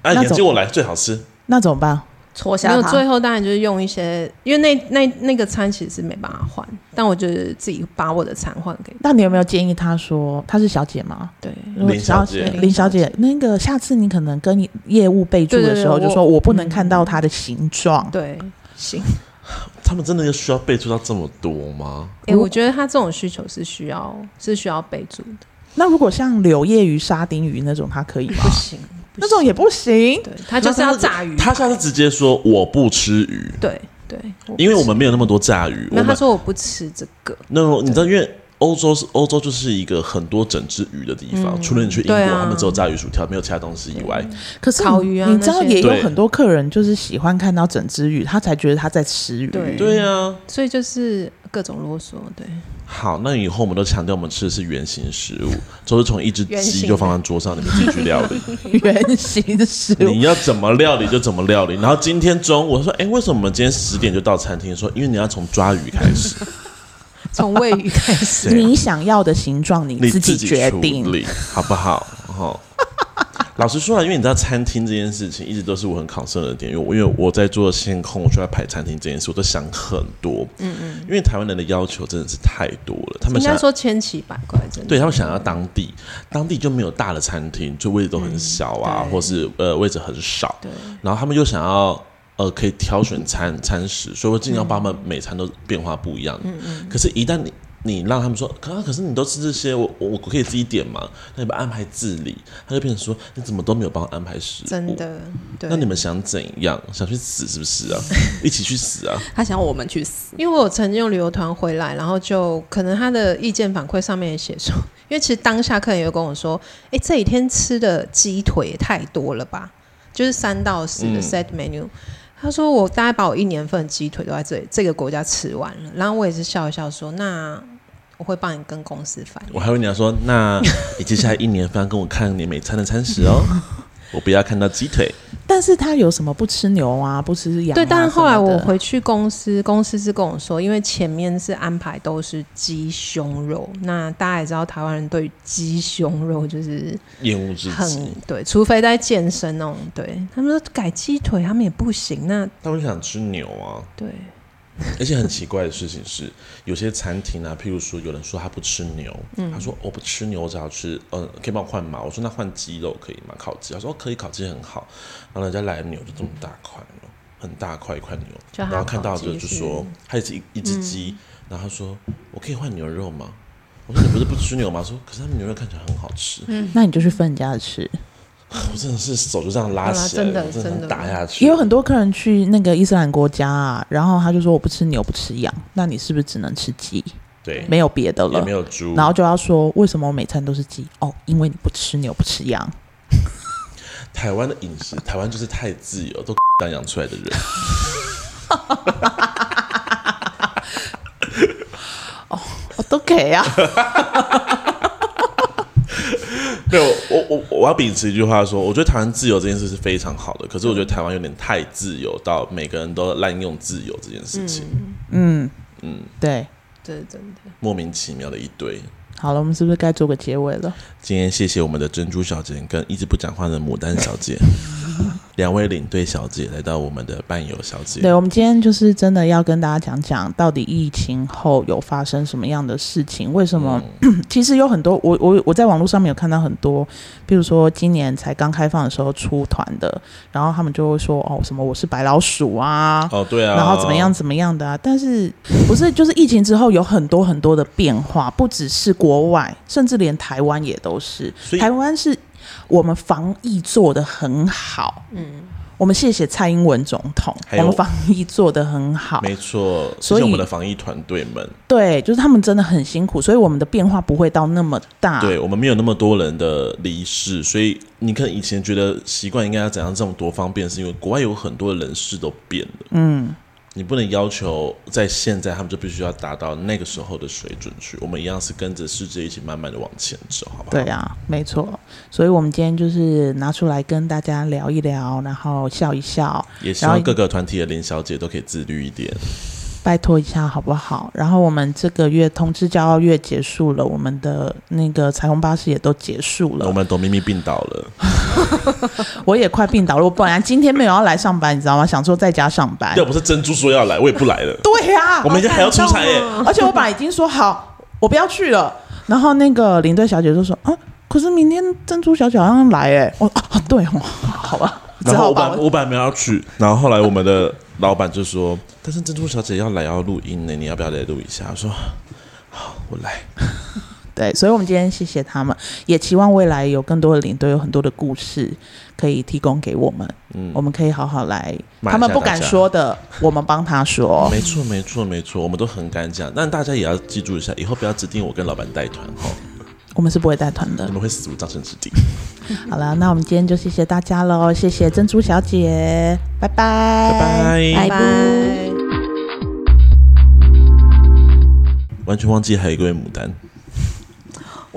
[SPEAKER 2] 啊，眼睛我来最好吃。
[SPEAKER 1] 那怎么办？
[SPEAKER 4] 戳下。
[SPEAKER 3] 没有，最后当然就是用一些，因为那那那个餐其实是没办法换，但我就是自己把我的餐换给。
[SPEAKER 1] 那你有没有建议他说，她是小姐吗？
[SPEAKER 3] 对，
[SPEAKER 2] 林小姐，
[SPEAKER 1] 林小姐，那个下次你可能跟你业务备注的时候，就说我不能看到它的形状。
[SPEAKER 3] 对，行。
[SPEAKER 2] 他们真的要需要备注到这么多吗？
[SPEAKER 3] 哎、欸，我觉得他这种需求是需要是需要备注的。
[SPEAKER 1] 那如果像柳叶鱼、沙丁鱼那种，它可以吗？
[SPEAKER 3] 不行
[SPEAKER 1] 那种也不行。
[SPEAKER 3] 对，他就是要炸鱼。
[SPEAKER 2] 他下次直接说我不吃鱼。
[SPEAKER 3] 对对，
[SPEAKER 2] 因为我们没有那么多炸鱼。
[SPEAKER 3] 那他说我不吃这个。
[SPEAKER 2] 那你知道，因为欧洲是欧洲，就是一个很多整只鱼的地方。嗯、除了你去英国，啊、他们只有炸鱼薯条，没有其他东西以外。
[SPEAKER 1] 可是
[SPEAKER 3] 烤鱼啊，
[SPEAKER 1] 你知道也有很多客人就是喜欢看到整只鱼，他才觉得他在吃鱼。
[SPEAKER 3] 对
[SPEAKER 2] 对啊，
[SPEAKER 3] 所以就是各种啰嗦，对。
[SPEAKER 2] 好，那以后我们都强调我们吃的是圆形食物，就是从一只鸡就放在桌上，你们自己去料理。
[SPEAKER 1] 圆形的食物，
[SPEAKER 2] 你要怎么料理就怎么料理。然后今天中午我说，哎、欸，为什么我们今天十点就到餐厅？说，因为你要从抓鱼开始，
[SPEAKER 3] 从喂鱼开始，
[SPEAKER 1] 你想要的形状你自己决定，
[SPEAKER 2] 好不好？好。老实说啊，因为你知道餐厅这件事情一直都是我很 concern 的点，因为我因为我在做线控，我就在排餐厅这件事，我都想很多。嗯嗯。因为台湾人的要求真的是太多了，他们想
[SPEAKER 3] 应该说千奇百怪，真的。
[SPEAKER 2] 对，他们想要当地，当地就没有大的餐厅，就位置都很小啊，嗯、或是呃位置很少。对。然后他们又想要呃可以挑选餐餐食，所以我尽量把他们每餐都变化不一样。嗯嗯。可是，一旦你你让他们说，可可是你都吃这些，我我我可以自己点嘛？那你们安排自理，他就变成说，你怎么都没有帮我安排食物？
[SPEAKER 3] 真的，对。
[SPEAKER 2] 那你们想怎样？想去死是不是啊？一起去死啊！
[SPEAKER 4] 他想要我们去死，
[SPEAKER 3] 因为我曾经用旅游团回来，然后就可能他的意见反馈上面也写说，因为其实当下客人也有跟我说，哎，这几天吃的鸡腿也太多了吧？就是三到四的 set menu。嗯他说：“我大概把我一年份的鸡腿都在这里这个国家吃完了。”然后我也是笑一笑说：“那我会帮你跟公司反映。”
[SPEAKER 2] 我还以为你要说：“那你接下来一年份跟我看你每餐的餐食哦。”我不要看到鸡腿，
[SPEAKER 1] 但是他有什么不吃牛啊，不吃羊啊？
[SPEAKER 3] 对，但是后来我回去公司，公司是跟我说，因为前面是安排都是鸡胸肉，那大家也知道台湾人对鸡胸肉就是
[SPEAKER 2] 厌恶之极，
[SPEAKER 3] 对，除非在健身那种，对他们说改鸡腿他们也不行，那
[SPEAKER 2] 他们想吃牛啊，
[SPEAKER 3] 对。
[SPEAKER 2] 而且很奇怪的事情是，有些餐厅啊，譬如说有人说他不吃牛，嗯、他说我不吃牛，我只要吃，呃，可以帮我换吗？我说那换鸡肉可以吗？烤鸡，他说哦可以，烤鸡很好。然后人家来的牛就这么大块，很大块一块牛，然后看到就就说他也是一一只鸡，嗯、然后他说我可以换牛肉吗？我说你不是不吃牛吗？说可是他们牛肉看起来很好吃，
[SPEAKER 1] 嗯，那你就去分人家的吃。
[SPEAKER 2] 我真的是手就这样拉起来，真的真的打下去。
[SPEAKER 1] 也有很多客人去那个伊斯兰国家啊，然后他就说我不吃牛不吃羊，那你是不是只能吃鸡？
[SPEAKER 2] 对，
[SPEAKER 1] 没有别的了，
[SPEAKER 2] 也没有猪。
[SPEAKER 1] 然后就要说为什么我每餐都是鸡？哦，因为你不吃牛不吃羊。
[SPEAKER 2] 台湾的饮食，台湾就是太自由，都当养出来的人。
[SPEAKER 1] 哦，我都给啊。
[SPEAKER 2] 没有，我我我要秉持一句话说，我觉得台湾自由这件事是非常好的，可是我觉得台湾有点太自由，到每个人都滥用自由这件事情。
[SPEAKER 1] 嗯嗯，嗯对，
[SPEAKER 3] 这是真的，
[SPEAKER 2] 莫名其妙的一堆。
[SPEAKER 1] 好了，我们是不是该做个结尾了？
[SPEAKER 2] 今天谢谢我们的珍珠小姐跟一直不讲话的牡丹小姐。两位领队小姐来到我们的伴游小姐，
[SPEAKER 1] 对，我们今天就是真的要跟大家讲讲，到底疫情后有发生什么样的事情？为什么？嗯、其实有很多，我我我在网络上面有看到很多，比如说今年才刚开放的时候出团的，然后他们就会说哦，什么我是白老鼠啊，
[SPEAKER 2] 哦对啊，
[SPEAKER 1] 然后怎么样怎么样的啊？但是不是就是疫情之后有很多很多的变化，不只是国外，甚至连台湾也都是，以台湾是。我们防疫做得很好，嗯，我们谢谢蔡英文总统，我们防疫做得很好，
[SPEAKER 2] 没错，所以我们的防疫团队们，
[SPEAKER 1] 对，就是他们真的很辛苦，所以我们的变化不会到那么大，
[SPEAKER 2] 对，我们没有那么多人的离世，所以你可能以前觉得习惯应该要怎样这么多方便，是因为国外有很多人事都变了，嗯。你不能要求在现在他们就必须要达到那个时候的水准去，我们一样是跟着世界一起慢慢的往前走，好不好？
[SPEAKER 1] 对啊，没错。所以，我们今天就是拿出来跟大家聊一聊，然后笑一笑。
[SPEAKER 2] 也希望各个团体的林小姐都可以自律一点。
[SPEAKER 1] 拜托一下好不好？然后我们这个月通知骄傲月结束了，我们的那个彩虹巴士也都结束了。
[SPEAKER 2] 我们董咪咪病倒了，
[SPEAKER 1] 我也快病倒了。我本来今天没有要来上班，你知道吗？想说在家上班。
[SPEAKER 2] 要不是珍珠说要来，我也不来了。
[SPEAKER 1] 对呀、啊，
[SPEAKER 2] 我们今天还要出差耶。
[SPEAKER 1] 而且我本来已经说好，我不要去了。然后那个领队小姐就说：“啊，可是明天珍珠小姐好像来哎。”我啊，对哦，好吧。
[SPEAKER 2] 然后我本我本来没有要去，然后后来我们的老板就说：“但是珍珠小姐要来要录音呢，你要不要来录一下？”我说：“好，我来。”
[SPEAKER 1] 对，所以，我们今天谢谢他们，也期望未来有更多的领队有很多的故事可以提供给我们。嗯，我们可以好好来，他们不敢说的，我们帮他说。
[SPEAKER 2] 没错，没错，没错，我们都很敢讲。但大家也要记住一下，以后不要指定我跟老板带团哦。
[SPEAKER 1] 我们是不会带团的，
[SPEAKER 2] 你们会死无葬身之地。
[SPEAKER 1] 好了，那我们今天就谢谢大家喽，谢谢珍珠小姐，拜拜，
[SPEAKER 2] 拜拜，
[SPEAKER 4] 拜拜。
[SPEAKER 2] 完全忘记还有一位牡丹。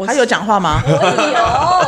[SPEAKER 1] 还有讲话吗？
[SPEAKER 4] 有。